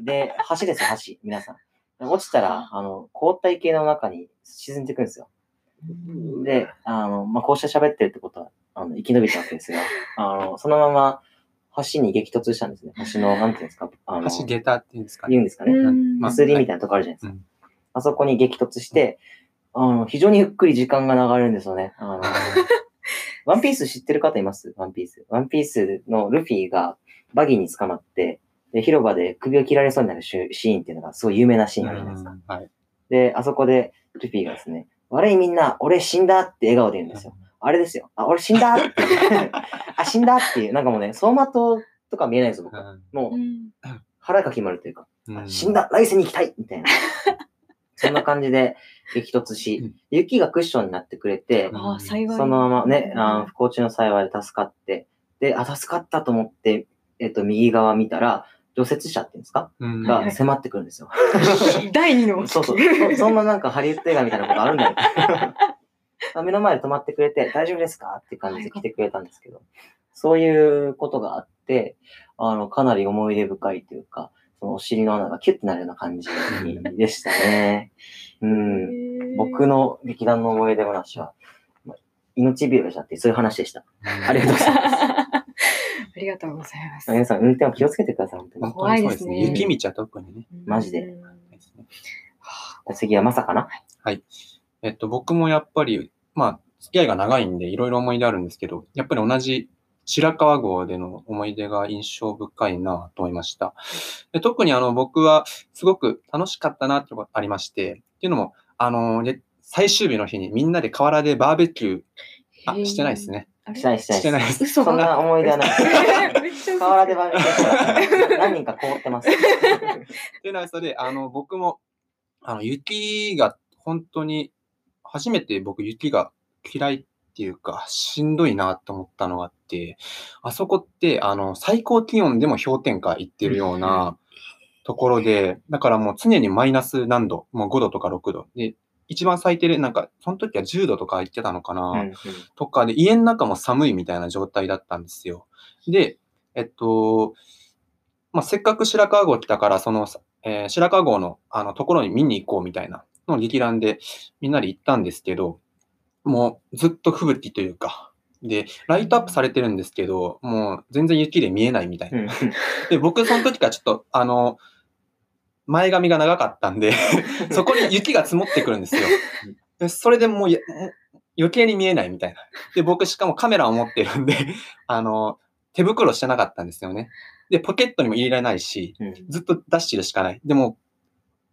で、橋ですよ、橋。皆さん。落ちたら、あの、凍った池の中に沈んでいくんですよ。で、あの、まあ、こうして喋ってるってことは、あの、生き延びたわけですが、あの、そのまま橋に激突したんですね。橋の、なんていうんですか、あの、橋下駄っていうんですかね。言うんですかね。うんまあ薬みたいなとこあるじゃないですか。うんあそこに激突して、あの、非常にゆっくり時間が流れるんですよね。あの、[laughs] ワンピース知ってる方います？ワンピース。ワンピースのルフィがバギーに捕まって、で、広場で首を切られそうになるシーシーンっていうのがすごい有名なシーンがあるじゃないですか。うんはい。で、あそこでルフィがですね、悪いみんな、俺死んだって笑顔で言うんですよ。あれですよ。あ、俺死んだ？って。あ、死んだっていう、なんかもうね、走馬灯とか見えないんですよ、僕は。もう、うん腹が決まるというか。うん死んだ来世に行きたいみたいな。[laughs] そんな感じで激突し、雪がクッションになってくれて。そのままね、不幸中の幸いで助かって、で、あ、助かったと思って、えっと、右側見たら、除雪車っていうんですか？うんが迫ってくるんですよ。[laughs] 第二のそうそう。そそんななんかハリウッド映画みたいなことあるんだよ。あ目の前で止まってくれて、大丈夫ですか？って感じで来てくれたんですけど、そういうことがあって、あの、かなり思い出深いというか、そのお尻の穴がキュッてなるような感じでしたね。[laughs] うん。僕の劇団の思い出話は、まあ命拾いしたってそういう話でした。ありがとうございます。[laughs] ありがとうございます。皆さん、運転は気をつけてください、本当に。本当にそうですね。怖いですね雪道は特にね。マジで次はまさかな？えっと、僕もやっぱり、まあ、付き合いが長いんで、いろいろ思い出あるんですけど、やっぱり同じ白川郷での思い出が印象深いなと思いました。で特にあの、僕はすごく楽しかったなってことがありまして、っていうのも、あの、で最終日の日にみんなで河原でバーベキュー、あ、してないですね。してない、してない。です。嘘そんな思い出はない。[laughs] 河原でバーベキュー何人か凍ってます。[laughs] っていうのはそれで、あの、僕も、あの、雪が本当に、初めて僕雪が嫌いっていうか、しんどいなと思ったのがあって、あそこって、あの、最高気温でも氷点下いってるようなところで、だからもう常にマイナス何度、もう5度とか6度。で、一番最低で、なんか、その時は10度とか言ってたのかな。とかで、家の中も寒いみたいな状態だったんですよ。で、えっと、まあ、せっかく白川郷来たから、その、えー白川郷のあのところに見に行こうみたいなのを劇団でみんなで行ったんですけど、もうずっと吹雪というか、で、ライトアップされてるんですけど、もう全然雪で見えないみたいな。うん [laughs] で、僕その時からちょっと、あの、前髪が長かったんで、[laughs] そこに雪が積もってくるんですよ。でそれでもう余計に見えないみたいな。で、僕しかもカメラを持ってるんで、[laughs] あの、手袋してなかったんですよね。で、ポケットにも入れられないし、うんずっとダッシュでしかない。でも、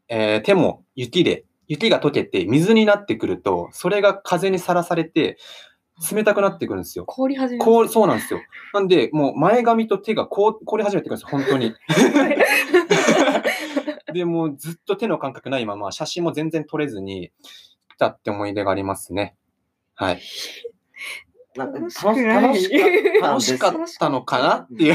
えー手も雪で、雪が溶けて水になってくると、それが風にさらされて、冷たくなってくるんですよ。凍り始めこう、そうなんですよ。なんで、もう前髪と手がこう凍り始めてくるんですよ、本当に。で、もうずっと手の感覚ないまま、写真も全然撮れずに来たって思い出がありますね。はい。なんか楽し楽しかったん楽しかったのかなっていう。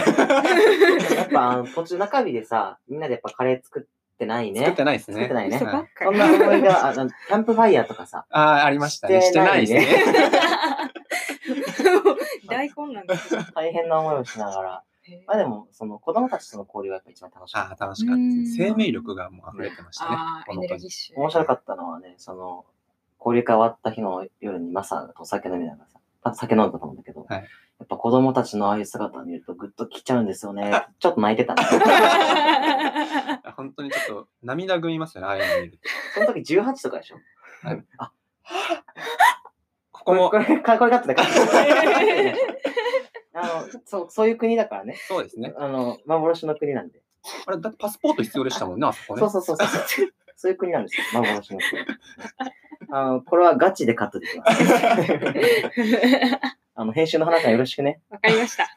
やっぱあの途中中日でさ、みんなでやっぱカレー作ってないね。作ってないですね。作ってないねそんな思い出、あのキャンプファイヤーとかさ、ああ、ありましたね。してないですね。[laughs] 大混乱ですよ。大変な思いをしながら。まあでも、その子供たちとの交流がやっぱ一番楽しかっああ、楽しかった。生命力がもう溢れてましたねあ。あ、エネルギッシュ。た。面白かったのはね、その、交流会終わった日の夜にマサがお酒飲みながらさ、多分酒飲んだと思うんだけど、はいやっぱ子供たちのああいう姿を見るとグッと来ちゃうんですよね。[laughs] ちょっと泣いてたね。[laughs] 本当にちょっと涙ぐみますよね、ああいうの見ると。その時18とかでしょ？はいあ、ここもこ、れ、これ、これカットでカットで。[laughs] あの、そう、そういう国だからね。そうですね。あの、幻の国なんで。あれ、だってパスポート必要でしたもんね、あそこね。そうそうそうそう。そういう国なんですよ。幻の国。あの、これはガチでカットできます。[laughs] あの、編集の花さんよろしくね。わかりました。[laughs]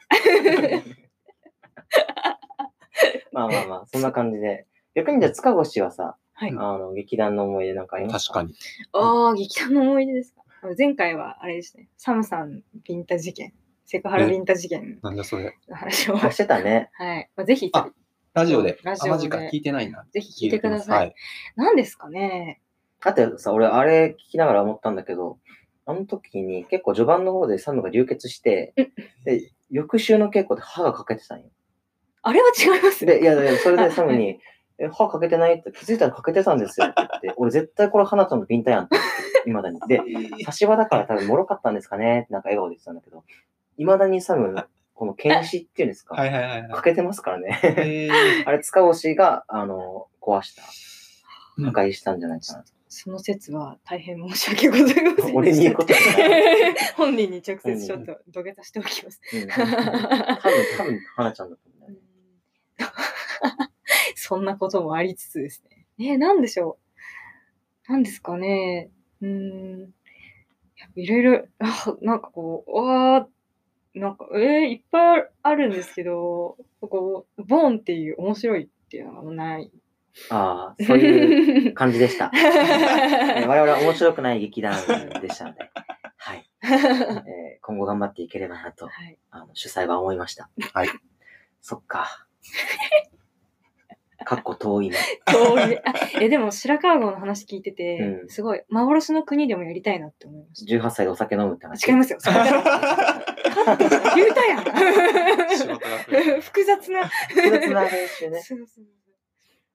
まあまあまあ、そんな感じで。逆にじゃあ、塚越はさ、はい。あの、劇団の思い出なんかありますか？確かに。ああ、劇団の思い出ですか？前回はあれですね、サムさんビンタ事件、セクハラビンタ事件なんだそれ。の話を。あしてたね。はい。まあ、ぜひ、あラジオで。あ、ラジオで聞いてないな。ぜひ聞いてください。はい。何ですかね？だってさ、俺、あれ聞きながら思ったんだけど、あの時に結構序盤の方でサムが流血して、で、翌週の稽古で歯が欠けてたんよ。あれは違いますで、いやいや、それでサムに、え、歯欠けてないって気づいたら欠けてたんですよって言って、[laughs] 俺絶対これ花ちゃんのピンタやんって思って、未だに。で、[laughs] 差し歯だから多分脆かったんですかねってなんか笑顔で言ってたんだけど、未だにサム、この剣士っていうんですか、[laughs] はいはいはいはい欠。けてますからね。えーあれ、塚越が、あの、壊した、うん破壊したんじゃないかな。その説は大変申し訳ございません。俺に言うことじゃない。本人に直接ちょっと土下座しておきます。うん、多分、多分、花ちゃんだと思う。そんなこともありつつですね。えー、なんでしょう？なんですかね？うーん。いろいろ、あ [laughs] なんかこう、わー、なんか、えー、いっぱいあるんですけど、こう、ボーンっていう面白いっていうのがない。ああ、そういう感じでした。[laughs] えー我々は面白くない劇団でしたので、はい。[laughs] えー今後頑張っていければなと、はい。あの主催は思いました。はい。そっか。かっこ遠いね。遠いあえ、でも白川郷の話聞いてて、うんすごい、幻の国でもやりたいなって思いました。18歳でお酒飲むって話。違いますよ。それじゃなくてカット言うたやん。仕事が増えた複雑な。複雑な練習ね。そうそう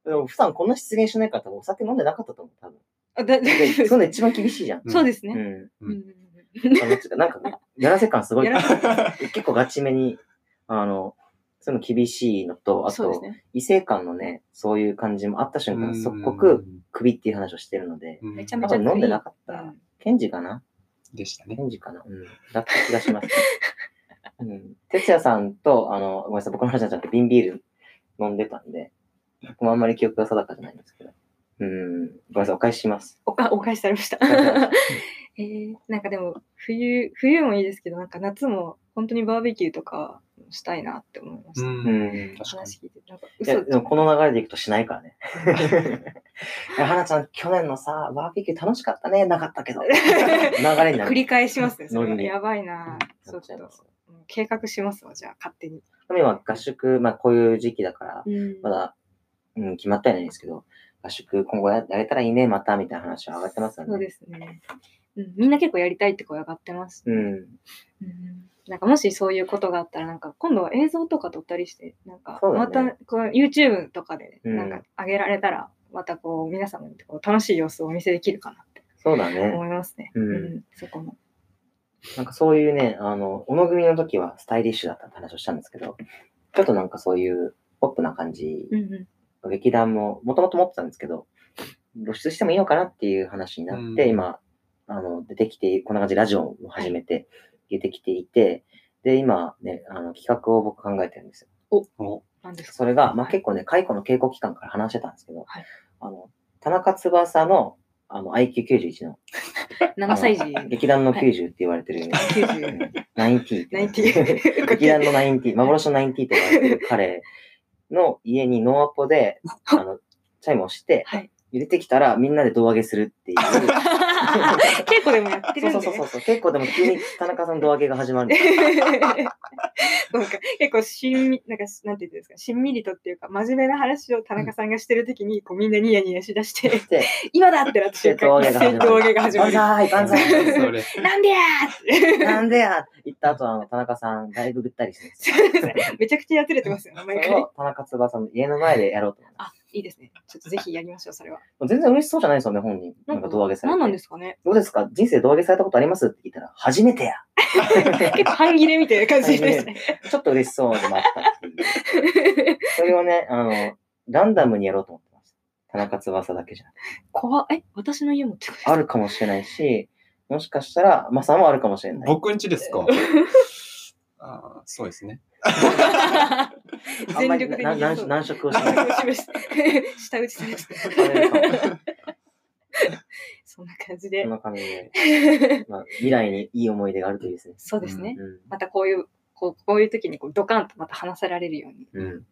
でも、普段こんな出現しないから多分お酒飲んでなかったと思う、多分。あだで [laughs] そんな一番厳しいじゃん。うんそうですね。うん。うんうなんか、やらせ感すごいや。らせ [laughs] 結構ガチめに、あの、そういうの厳しいのと、あと、ね。異性間のね、そういう感じもあった瞬間、うん即刻、首っていう話をしてるので、うんめちゃめちゃ多分飲んでなかっうたん。ケンジかな？でしたねケ。ンジかな？うん。だった気がします。[laughs] うん。哲也さんと、あの、ごめんなさい、僕の話になっちゃって、瓶ビール飲んでたんで、僕もあんまり記憶が定かじゃないんですけど。うん。ごめんなさい、お返しします。おかお返しされました。[laughs] えー、なんかでも、冬、冬もいいですけど、なんか夏も本当にバーベキューとかしたいなって思いました。う。うん。話聞いて。なんかいや、嘘でもこの流れでいくとしないからね。[laughs] や花ちゃん、去年のさ、バーベキュー楽しかったね。なかったけど。流れになる。繰り返しますね。それやばいな。なちょっとっちゃいます。うん計画しますわ、じゃあ、勝手に。今、合宿、まあこういう時期だから、うんまだ、うん、決まってはないんですけど、合宿今後ややれたらいいね、また、みたいな話は上がってますよね。そうですね。うん、みんな結構やりたいって声上がってます。うん。うんなんかもしそういうことがあったら、なんか今度は映像とか撮ったりして、なんかまねたこう YouTube とかでうんなんか上げられたら、またこう皆様にこう楽しい様子をお見せできるかなってそうだね。思いますね。うんそこも。なんかそういうね、あの、小野組の時はスタイリッシュだったって話をしたんですけど、ちょっとなんかそういうポップな感じうんうん劇団ももともと持ってたんですけど、露出してもいいのかなっていう話になって、うん。今、あの、出てきて、こんな感じでラジオも始めて、出てきていて、で、今ね、あの、企画を僕考えてるんですよ。おなんですか？それが、まあ、結構ね、解雇の稽古期間から話してたんですけど、はい。あの、田中翼の、あの、IQ91 の、[laughs] 7歳児。劇団の90って言われてる、90 90って言われてる90劇団の90、幻の90と言われてる彼の家にノーアポで、[laughs] あの、チャイムをして、はい。入れてきたらみんなで胴上げするっていう。[laughs] [laughs] 結構でもやってるんで。そうそうそうそう。結構でも急に田中さんの胴上げが始まるんですよ。[laughs] なんか結構しんみ、なんか、なんていうんですか、しんみりとっていうか、真面目な話を田中さんがしてるときに、こうみんなニヤニヤしだして、で、今だってなった瞬間、一斉に胴上げが始まる。万歳万歳。なんでやーなんでや言った後、あの、田中さん、だいぶぐったりして。[laughs] めちゃくちゃやつれてますよね、毎回。田中翼の家の前でやろうと思います。あ、いいですね。ちょっとぜひやりましょう、それは。[laughs] 全然嬉しそうじゃないですよね、本人。なんか胴上げされて。何なんですかねどうですか？人生胴上げされたことあります？って聞いたら、初めてや。[laughs] 結構半切れみたいな感じですね。[laughs] ちょっと嬉しそうでもあったっていう。それをね、あの、ランダムにやろうと思ってます。田中翼だけじゃなくて。怖っえ、私の家もってことですか？あるかもしれないし、もしかしたら、マサもあるかもしれない。僕んちですか？あーそうですね。全力でな難逃げそう。難色をしない。あしました下打ちされてあれかもそんな感じでそん。な感じで、まあ、未来にいい思い出があるといいですね。そうですね。うん。またこういう、こうこういう時にこうドカンとまた話せられるように、うん。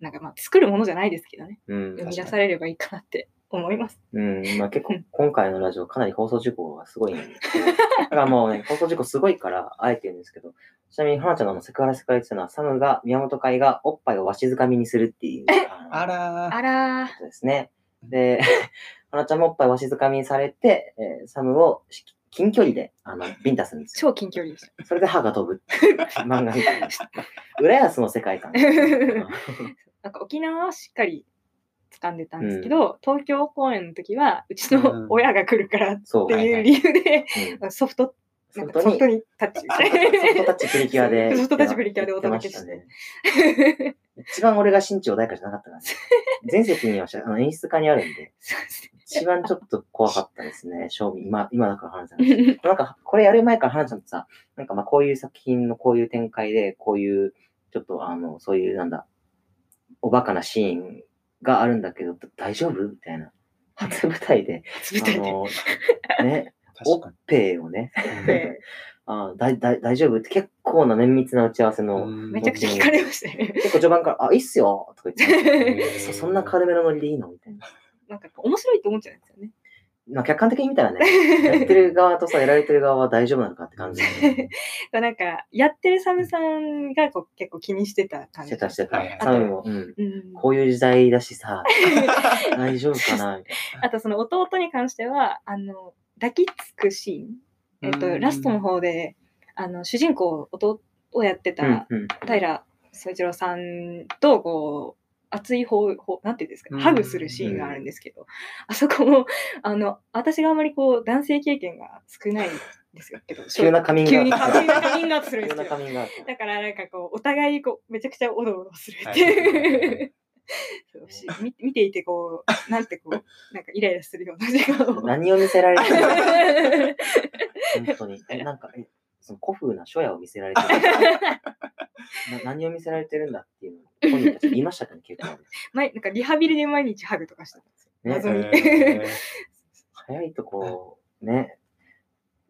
なんかまあ作るものじゃないですけどね、うん。生み出されればいいかなって思います。うん。まあ結構うん、今回のラジオかなり放送事故がすごいんですけど、[laughs] だからもうね、放送事故すごいから、あえて言うんですけど、ちなみに、花ちゃんのセクハラセクハラ言ってたのは、サムが宮本会がおっぱいをわしづかみにするっていう、あらー。あらー、ことですね。で、[laughs] 花ちゃんもおっぱいわしづかみにされて、えーサムを近距離で、あの、ビンタするんですよ。超近距離でした。それで歯が飛ぶっていう [laughs] 漫画みたいな。浦安の世界観。なんか沖縄はしっかり掴んでたんですけど、東京公演の時は、うちの親が来るからっ。てはいう理由で、うん [laughs] ソフト、ソフトに？タッチ。[laughs] ソフトタッチプリキュアで。[laughs] ソフトタッチプリキュアでお届けして言ってましたね。一番俺が身長穏やかじゃなかったからね。全席にはしあの演出家にあるんで、一番ちょっと怖かったですね、正味。今、今だから花ちゃん。なんか、これやる前から花ちゃんってさ、なんかまあこういう作品のこういう展開で、こういう、ちょっとあの、そういうなんだ、おバカなシーンがあるんだけど、大丈夫？みたいな。初舞台で、舞台で。あの、[laughs] ね、おっ確かぺーをね、[laughs] あだいだい大丈夫？って結構な綿密な打ち合わせの、うんめちゃくちゃ聞かれましたね。結構序盤から、あ、いいっすよとか言って、[laughs] そそんな軽めのノリでいいの？みたいな。なんか面白いと思っちゃうんですよね。まあ、客観的に見たらね、やってる側とさ、やられてる側は大丈夫なのかって感じで、[laughs] なんか、やってるサムさんがこう結構気にしてた感じ。してたしてた。サムも、うん。うん、こういう時代だしさ、[laughs] 大丈夫かなみたいあとその弟に関しては、あの、抱きつくシーン。えっと、うんラストの方で、あの、主人公、弟をやってた、な。うんうん。平総一郎さんと、こう、熱い方、方なんていうんですか、うんハグするシーンがあるんですけど、あそこも、あの、私があまりこう、男性経験が少ないんですよ [laughs] けど、急なカミング急にアウト。カミングカミングアウトするんですよ。カミングアウト。だからなんかこう、お互いこう、めちゃくちゃおどおどするっはいていう。[laughs] 見見ていてこう、なんてこう、なんかイライラするような時間を。何を見せられてるの [laughs] 本当に。え、なんか、え、その古風な書屋を見せられてる [laughs] な何を見せられてるんだっていうのを [laughs] 本人たち言いましたかね、結構。前なんかリハビリで毎日ハグとかしてたんですよ。ね謎に。へ [laughs] 早いとこう、ね、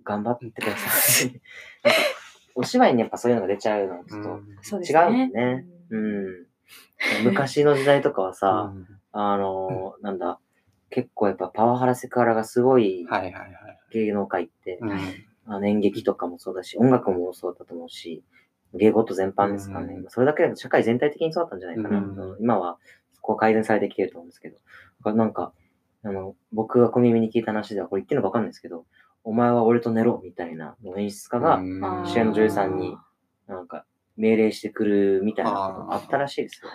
頑張ってください。なんかお芝居にやっぱそういうのが出ちゃうのはちょっと違うもすね。んね。うん。昔の時代とかはさ、うんあのーなんだ、結構やっぱパワハラセクハラがすごいはいはいはい。あの演劇とかもそうだし、音楽もそうだったと思うし、芸事全般ですかね。うんそれだけでも社会全体的にそうだったんじゃないかな。うん今はそこは改善されてきてると思うんですけど。だからなんか、あの、僕が小耳に聞いた話では、これ言ってるのかわかんないですけど、お前は俺と寝ろみたいな演出家が、主演の女優さんになんか命令してくるみたいなことがあったらしいですよ。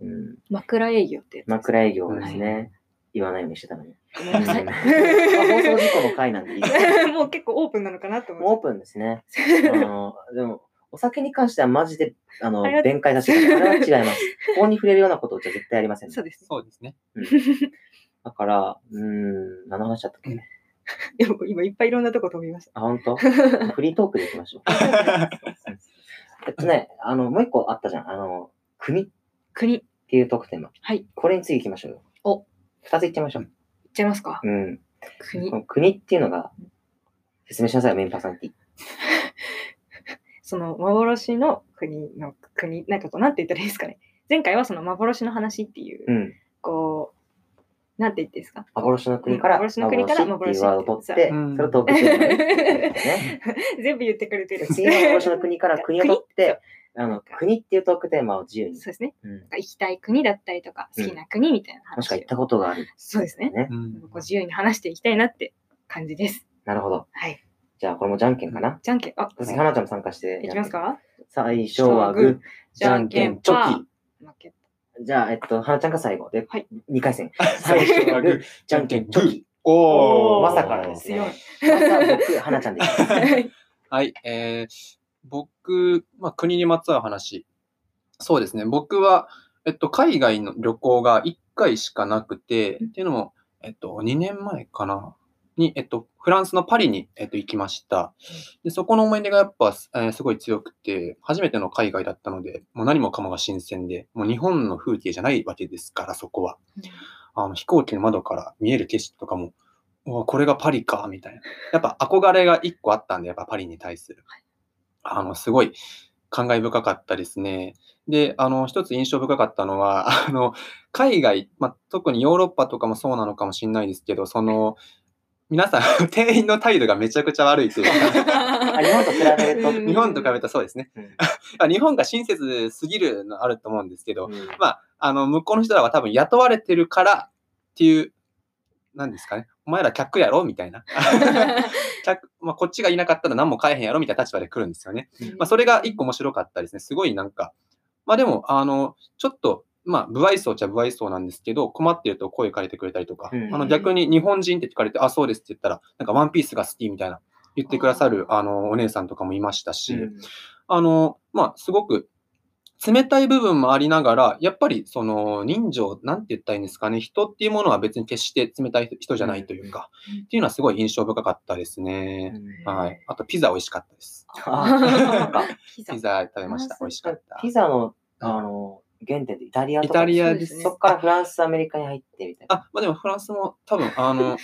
うん。枕営業ってやつです。枕営業ですね。言わないようにしてたのに。ごめんなさい。まあ放送事故の回なんでいいです。[laughs] もう結構オープンなのかなともうオー思っプンですね。[laughs] あの、でも、お酒に関してはマジで、あの、あ弁解させてください。あれは違います。[laughs] 法に触れるようなことをじゃ絶対やりません、そうですね。そうですね。うんだから、うーん、何の話だったっけ、うんいや僕今いっぱいいろんなとこ飛びました。あ、本当？フリートークでいきましょう。えっとね、あの、もう一個あったじゃん。あの、国っ国、ていう特典はい。これに次行きましょうよ。お二つ行ってみましょう。いっちゃいますか？うん。国国っていうのが、説明しなさいよ、メインパーソナリティ。[laughs] その幻の国の国、なんかこう、なんて言ったらいいですかね。前回はその幻の話っていう、うん。こう、なんて言っていいですか？幻の国から、うん幻の国から幻っていうワードを取って、うんそれをトークね。[laughs] 全部言ってくれてる。次の幻の国から国を取って、[laughs] あのなんか、国っていうトークテーマを自由に。そうですね。うん。行きたい国だったりとか、好きな国みたいな話をもしくは行ったことがある。そうですね。ね。うんこう自由に話していきたいなって感じです。なるほど。はい。じゃあ、これもじゃんけんかな？じゃんけん、あ、次、花ちゃんも参加して。いきますか？最初はグー、じゃんけん、チョ負けキ。じゃあ、えっと、花ちゃんが最後で、はい2回戦。[laughs] 最初はグー、じゃんけん、チョキ。おーまさかのですね。強いまさ僕、花ちゃんでいきます。[laughs] はい、えー、僕、まあ、国にまつわる話。そうですね。僕は、えっと、海外の旅行が1回しかなくて、うんっていうのも、えっと、2年前かな。に、えっと、フランスのパリに、えっと、行きました。で、そこの思い出がやっぱ、えーすごい強くて、初めての海外だったので、もう何もかもが新鮮で、もう日本の風景じゃないわけですから、そこは。あの飛行機の窓から見える景色とかも、おこれがパリか、みたいな。やっぱ憧れが一個あったんで、やっぱパリに対する。あの、すごい感慨深かったですね。で、あの、一つ印象深かったのは、[laughs] あの、海外、まあ、特にヨーロッパとかもそうなのかもしれないですけど、その、皆さん、[laughs] 店員の態度がめちゃくちゃ悪いというか、[laughs] あ日本と比べると。うん日本と比べたらそうですね。うんあ日本が親切すぎるのあると思うんですけど、うんまあ、あの、向こうの人らは多分雇われてるからっていう、なんですかね。お前ら客やろみたいな。[laughs] 客、まあ、こっちがいなかったら何も買えへんやろみたいな立場で来るんですよね。まあ、それが一個面白かったですね。すごいなんか、まあでも、あの、ちょっと、まあ、不愛想っちゃ不愛想なんですけど、困ってると声かけてくれたりとか、うんあの逆に日本人って聞かれて、あ、そうですって言ったら、なんかワンピースが好きみたいな言ってくださる、あの、お姉さんとかもいましたし、うんあの、まあ、すごく冷たい部分もありながら、やっぱりその人情、なんて言ったらいいんですかね、人っていうものは別に決して冷たい人じゃないというか、うんっていうのはすごい印象深かったですね。はい。あと、ピザ美味しかったです。[laughs] ピザ食べました。美味しかった。ピザの、あの、原点ってイタリアとかイタリアですすねそこからフランス、アメリカに入ってみたいな。あ、まあでもフランスも多分、あの、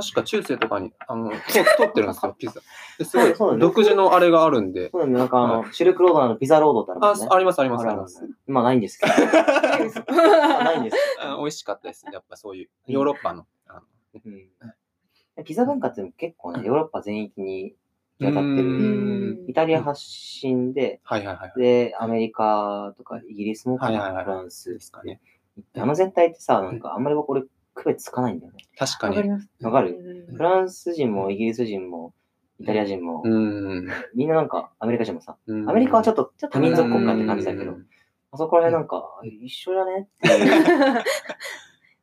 確か中世とかに、あの、通通ってるんですよ、[laughs] ピザ。ですごいそうなんです独自のあれがあるんで。そうだね、なんかあの、シルクロードのピザロードってあるもあんね。、あります、あります、あります。今ないんですけど。[laughs] 今ないんですあ美味しかったです。やっぱそういう、ヨーロッパの。あのけど。うんピザ文化って結構ね、ヨーロッパ全域に行き渡ってうる。んイタリア発信で、はいはいはい。で、アメリカとかイギリスもかな、はいはいはいフランスですかね。あの全体ってさ、なんかあんまり僕俺区別つかないんだよね。確かに。わかります。わかる？うんフランス人もイギリス人もイタリア人も、うん。みんななんかアメリカ人もさ、うんアメリカはちょっとちょっと多民族国家って感じだけど、うんあそこら辺なんか一緒だねっていう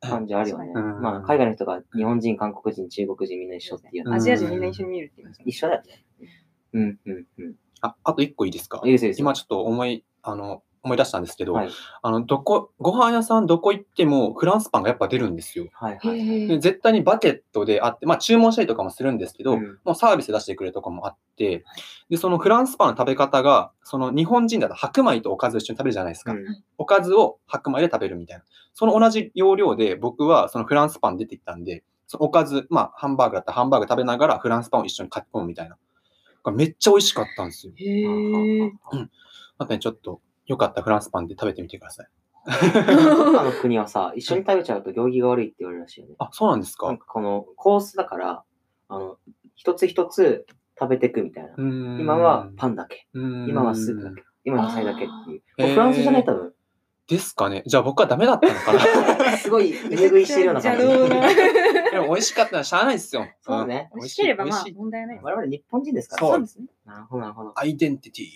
[laughs] 感じあるよね。うんまあ海外の人が日本人、韓国人、中国人みんな一緒っていうのはアジア人みんな一緒に見るって言います一緒だよね。うん、うん、うん。あ、あと一個いいですか？いいですいいです今ちょっと思い、あの、思い出したんですけど、はいあの、どこ、ご飯屋さんどこ行ってもフランスパンがやっぱ出るんですよ。はい、はい。で絶対にバケットであって、まあ注文したりとかもするんですけど、うんもうサービスで出してくれるとかもあって、で、そのフランスパンの食べ方が、その日本人だと白米とおかずを一緒に食べるじゃないですか。うんおかずを白米で食べるみたいな。その同じ要領で僕はそのフランスパン出てきたんで、そのおかず、まあハンバーグだったらハンバーグ食べながらフランスパンを一緒に書き込むみたいな。めっちゃ美味しかったんですよ。へーまたね、ちょっと良かったフランスパンで食べてみてください。どっかの国はさ、一緒に食べちゃうと行儀が悪いって言われるらしいよね。あ、そうなんですか？なん。かこのコースだから、あの、一つ一つ食べていくみたいな。今今はパンだけ。今今はスープだけ。今は野菜だけっていう。あーフランスじゃない多分？ですかね？じゃあ僕はダメだったのかな？[laughs] すごい入れ食いしてるような感じ。邪道な [laughs] でも美味しかったらしゃあないですよ。そうねん美味しければまあ美味しい問題ない。我々日本人ですから。そうそうですね。なるほど、なるほど。アイデンティティ。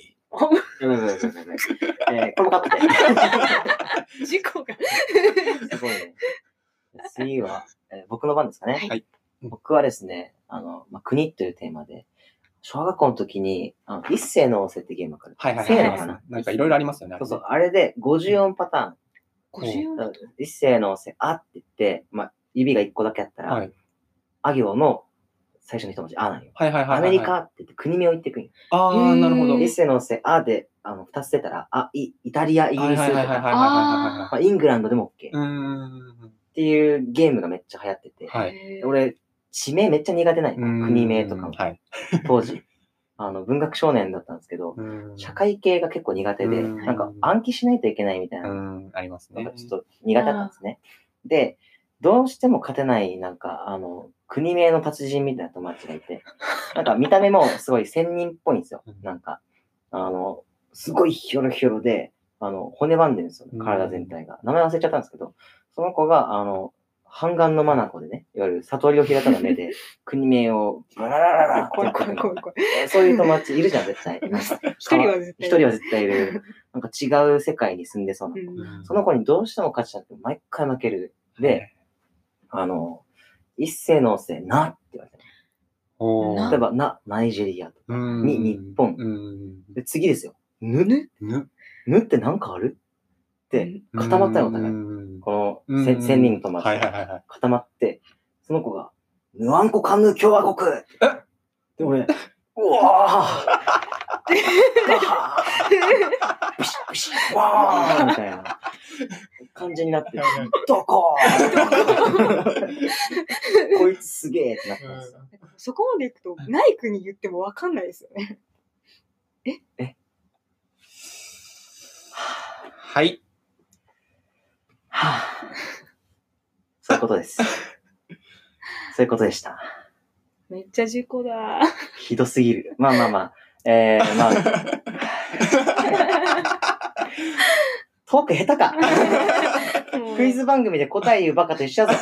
やばいやばいやばいやばいえーこれもカットで。[laughs] 事故が。すごいね。次は、えー僕の番ですかね。はい僕はですね、あの、まあ、国というテーマで、小学校の時に、あの一世の王政ってゲームわかる。はいはいはい。のかな？なんかいろいろありますよね。そうそう。あれで54パタ54ーン。一世の王政、あって言って、まあ、指が1個だけあったら、はい。あ行の最初の一文字、あなんよ。はいはいはいはい。アメリカって言って国名を言っていくんよ。ああ、なるほど。一世の王政、あで、あの、二つ出たら、あ、い、イタリア、イギリスとか、まあ、イングランドでも OK っ。ていうゲームがめっちゃ流行ってて、俺、地名めっちゃ苦手ない国名とかも、当時。あの、文学少年だったんですけど、社会系が結構苦手で、なんか暗記しないといけないみたいな、ありますね。ちょっと苦手だったんですね。で、どうしても勝てない、なんか、あの、国名の達人みたいな友達がいて、なんか見た目もすごい仙人っぽいんですよ。なんか、あの、すごいヒョロヒョロで、あの、骨ばんでるんですよ、うん体全体が。名前忘れちゃったんですけど、その子が、あの、半眼の眼でね、いわゆる悟りを開かた目で、[laughs] 国名を、ブラララララってってそういう友達いるじゃん、絶対。[laughs] 一人は絶対。一人は絶対いる。なんか違う世界に住んでそうな。うんその子にどうしても勝ちたくて、毎回負ける。で、あの、一世のせなって言われて。例えば、な、ナイジェリアとか。に日本うん。で、次ですよ。ぬぬぬ。ぬってなんかある？って固まったの、お互い。い。この、うん。せ千人の友達がはいはいはいはい。固まって、その子が、ヌアンコカンヌ共和国で、俺、うわー。ガービシッビシッわー。みたいな。感じになって、どこ？こいつすげえってなったんですよ。そこまでいくと、ない国言ってもわかんないですよね。はい。はぁそういうことです。[laughs] そういうことでした。めっちゃ事故だ。ひどすぎる。まあまあまあ。えー、まあ、トーク下手か。クイズ番組で答え言うバカと一緒だぞ。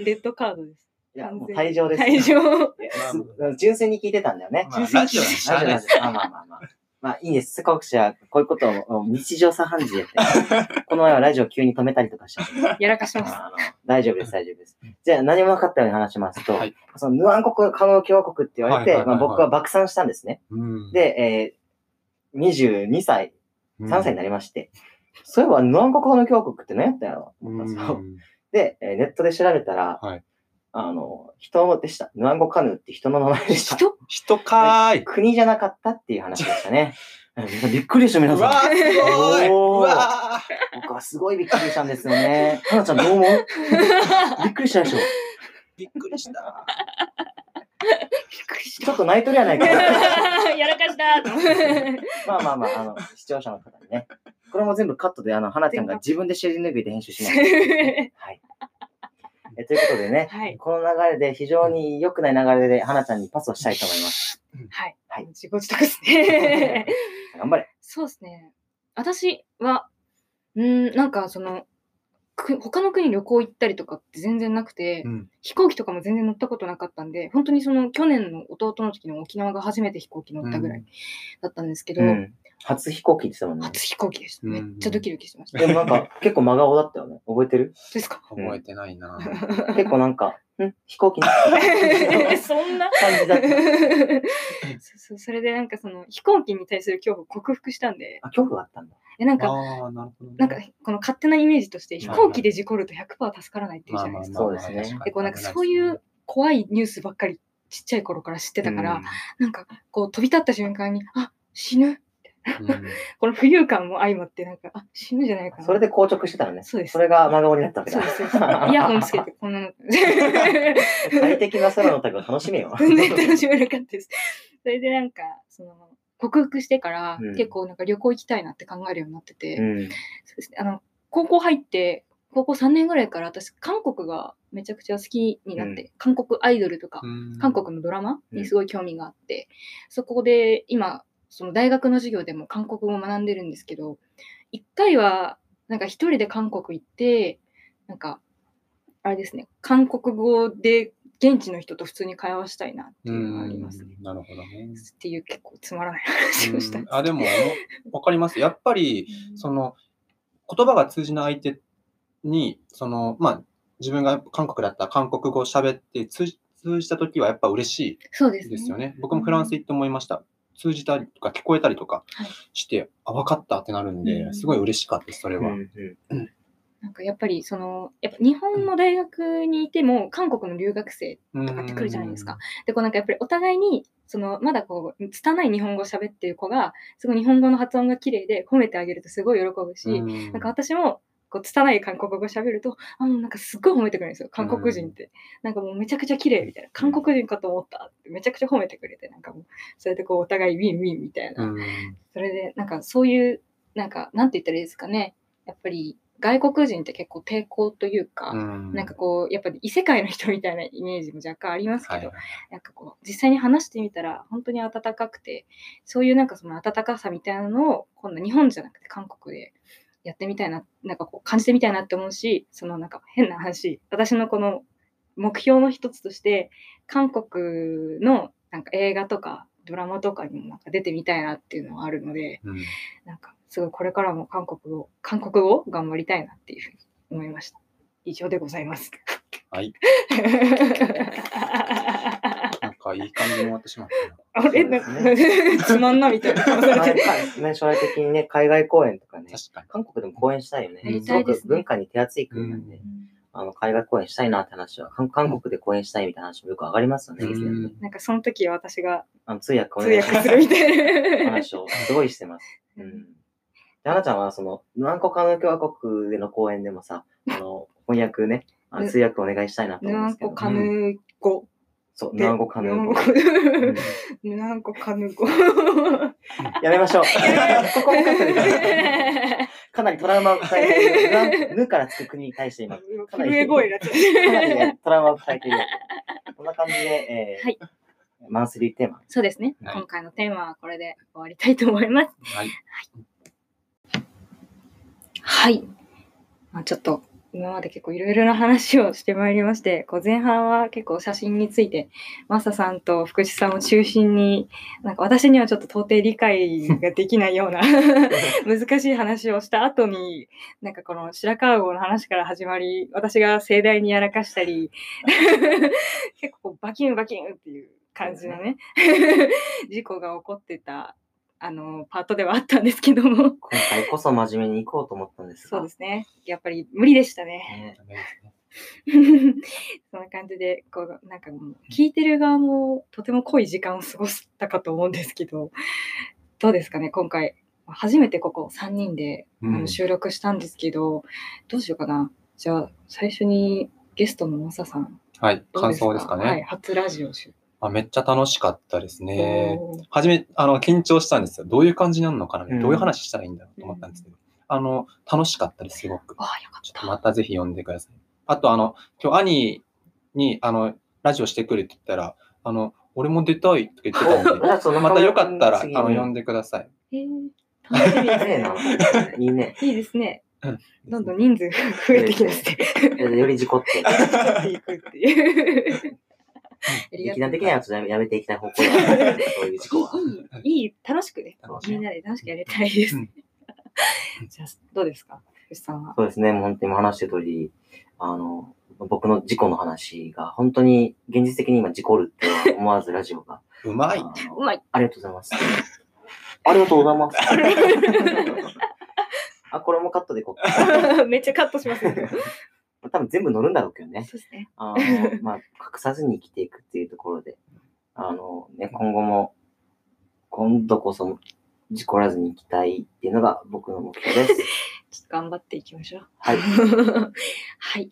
レッドカードです。いや、もう退場です。退場。いやす純粋に聞いてたんだよね。まあラジオはしゃラジオラあないですジオまあまあまあまあ。まあいいんです。スカオクシはこういうことを日常茶飯事でやって。[laughs] この前はラジオ急に止めたりとかしちゃって。やらかします。大丈夫です、大丈夫です。じゃあ何も分かったように話しますと、はいそのヌアン国可能共和国って言われて、まあ僕は爆散したんですね。うん、で、えー、22歳、うん3歳になりまして、そういえばヌアン国可能共和国って何やったんやろう思ったんですよ。んで、えーネットで調べたら、はいあの、人でした。ヌアンゴカヌーって人の名前でした。人？人かーい。国じゃなかったっていう話でしたね。[laughs] びっくりでしょ、皆うわーさん。すごいうおーわ僕はすごいびっくりしたんですよね。はなちゃんどう思う？[laughs] びっくりしたでしょ。ーびっくりした。びっくりしちょっと泣いとるやないか。た。[laughs] やらかしたまあまあまあ、あの、視聴者の方にね。これも全部カットで、あの、花ちゃんが自分で尻拭いで編集します。はい。えということでね、はいこの流れで非常に良くない流れで花ちゃんにパスをしたいと思います。はい。はい自己自得ですね。[laughs] 頑張れ。そうですね。私は、うーん、なんかその、く他の国旅行行ったりとかって全然なくて、うん飛行機とかも全然乗ったことなかったんで、本当にその去年の弟の時の沖縄が初めて飛行機乗ったぐらいだったんですけど、うん。初飛行機って言ってたもんね。初飛行機でした。うんめっちゃドキドキしてました。でもなんか [laughs] 結構真顔だったよね。覚えてる？ですか？[laughs] 覚えてないな。結構なんか、ん？飛行機ね [laughs] そんな？感じだった。そうそうそれでなんかその飛行機に対する恐怖を克服したんで、あ、恐怖があったんだ。えなんか、ああ、なるほどね。なんかこの勝手なイメージとして飛行機で事故ると100%助からないっていうじゃないですか。そうですねでこうなんかそういう怖いニュースばっかりちっちゃい頃から知ってたから、なんかこう飛び立った瞬間に、あ死ぬこの浮遊感も相まって、なんか、あ死ぬじゃないかな。それで硬直してたのね。そうですそれが真顔になったわけだ。そうです。イヤホンつけて、こんなの。快適な空の旅を楽しめよ。[laughs] 全然楽しめなかったです。それでなんか、その、克服してから、うん結構なんか旅行行きたいなって考えるようになってて、うん。そうですね、あの、高校入って、高校3年ぐらいから私、韓国がめちゃくちゃ好きになって、韓国アイドルとか、韓国のドラマにすごい興味があって、そこで今、その大学の授業でも韓国語を学んでるんですけど、一回は、なんか一人で韓国行って、なんか、あれですね、韓国語で現地の人と普通に会話したいなっていうのがありますね。なるほどね。っていう結構つまらない話をしたあでも、わかります。やっぱり、その、言葉が通じない相手に、その、まあ、自分が韓国だったら韓国語を喋って通じ通じたときはやっぱ嬉しそうですね。いですよね。僕もフランス行って思いました。通じたりとか聞こえたりとかはい。して、あ、分かったってなるんうで、ん。すごい嬉しかったです、それは。なんかやっぱりその、やっぱ日本の大学にいても韓国の留学生ととかって来るじゃないですか。で、こうなんかやっぱりお互いに、そのまだこう、拙い日本語を喋ってる子が、すごい日本語の発音が綺麗で褒めてあげるとすごい喜ぶし、うん。なんか私も、こう、拙い韓国語喋ると、あ、もうなんかすっごい褒めてくれるんですよ、韓国人って。なんかもうめちゃくちゃ綺麗みたいな。韓国人かと思ったってめちゃくちゃ褒めてくれて、なんかもう、それでこう、お互いウィンウィンみたいな。うんそれで、なんかそういう、なんか、なんて言ったらいいですかね。やっぱり、外国人って結構抵抗というか、うんなんかこう、やっぱり異世界の人みたいなイメージも若干ありますけど、はいなんかこう、実際に話してみたら本当に温かくて、そういうなんかその温かさみたいなのを、今度日本じゃなくて韓国でやってみたいな、なんかこう感じてみたいなって思うし、そのなんか変な話、私のこの目標の一つとして、韓国のなんか映画とかドラマとかにもなんか出てみたいなっていうのはあるので、うんなんかすごいこれからも韓国語、韓国語を頑張りたいなっていうふうに思いました。以上でございます。はい。[laughs] かいい感じに終わってしまった [laughs] あれなんか、[laughs] つまんなみたいな顔さ [laughs] まあれて。ね将来的にね、海外公演とかねかに。韓国でも公演したいよね。すごく文化に手厚い国なんで、あの海外公演したいなって話は、韓韓国で公演したいみたいな話もよく上がりますよね、以前ねなんかその時は私があの通訳お通願いしまみたいな。話をすごいしてます。うん。で、花ちゃんは、その、何個かの共和国での公演でもさ、あの、翻訳ね、あのぬ通訳お願いしたいなと思うんですけど何個。かぬ語。そう、で何個かの何個うん何個かぬ語。やめましょう。ここもかなりトラウマを抱えている。ぬぬからつく国に対して今、かなり。ねトラウマを抱えている。こんな感じで、えーはいマンスリーテーマ。そうですね。はい今回のテーマはこれで終わりたいと思います。はい。はい。まあ、ちょっと今まで結構いろいろな話をしてまいりまして、こう前半は結構写真について、マサさんと福士さんを中心に、なんか私にはちょっと到底理解ができないような [laughs] 難しい話をした後に、なんかこの白川郷の話から始まり、私が盛大にやらかしたり、[laughs] 結構バキンバキンっていう感じのね、[laughs] 事故が起こってた、あの、パートではあったんですけども、今回こそ真面目に行こうと思ったんですが。そうですね。やっぱり無理でしたね。ね [laughs] そんな感じで、こう、なんかもう、聞いてる側もとても濃い時間を過ごしたかと思うんですけど、どうですかね、今回。初めてここ3人で、あうんの収録したんですけど、どうしようかな。じゃあ、最初にゲストのマサさん。はい。感想ですかね。はい、初ラジオ収あめっちゃ楽しかったですね。おー初め、あの、緊張したんですよ。どういう感じになるのかな、うんどういう話したらいいんだろうと思ったんですけど、あの、楽しかったです、すごく。ああ、よかちょっとった。またぜひ読んでください。あと、あの、今日兄に、あの、ラジオしてくれって言ったら、あの、俺も出たいって言ってたんで、[laughs] またよかったら、あ次の、読んでください。えー、楽しみですいいねね。いいね。[laughs] いいですね。うんどんどん人数増えてきまして。より事故って。[laughs] いくっていう。劇団的にはちょっとやめていきたい方向だな [laughs] そういう事故は。いい、いい、楽しくねみんなで楽しくやりたいですうん。[laughs] じゃあ、どうですか福士さんは？そうですね、もう本当に今話してる通り、あの、僕の事故の話が本当に現実的に今事故るっては思わずラジオが。うまい。うまい。ありがとうございます。ありがとうございます。あ、[laughs] これもカットでいこう。めっちゃカットしますね。多分全部乗るんだろうけどね。そうですね。あの、[laughs] まあ、隠さずに生きていくっていうところで、あの、ね、今後も、今度こそ事故らずに生きたいっていうのが僕の目標です。[laughs] ちょっと頑張っていきましょう。はい。[laughs] はい。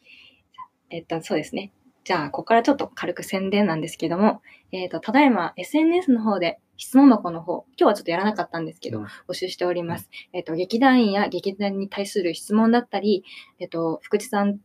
えっと、そうですね。じゃあ、ここからちょっと軽く宣伝なんですけども、えっと、ただいま SNS の方で、質問箱の方、今日はちょっとやらなかったんですけど、うん募集しております。えっ、と、劇団員や劇団に対する質問だったり、えっ、と、福地さん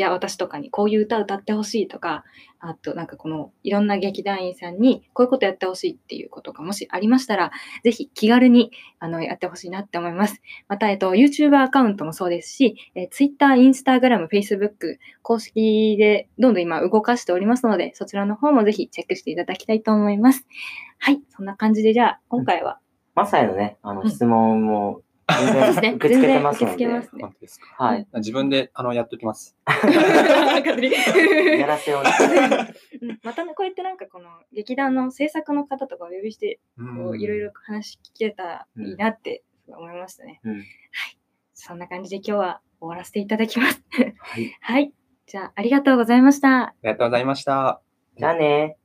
や私とかにこういう歌歌ってほしいとか、あとなんかこのいろんな劇団員さんにこういうことやってほしいっていうことがもしありましたら、ぜひ気軽にあのやってほしいなって思います。また、えっと、YouTuber アカウントもそうですし、えー Twitter、Instagram、Facebook 公式でどんどん今動かしておりますので、そちらの方もぜひチェックしていただきたいと思います。はい、そんな感じでじゃあ今回は、マサへのね、あの、質問もうですね然受け付けてますので、全然受け付けますね。はい。自分であのやっておきます。[laughs] やらせをね、うんまたね、こうやってなんかこの劇団の制作の方とかをお呼びして、こういろいろ話聞けたらいいなってすごい思いましたね。うん。そんな感じで今日は終わらせていただきます。はい。はい。じゃあ、ありがとうございました。ありがとうございました。じゃあね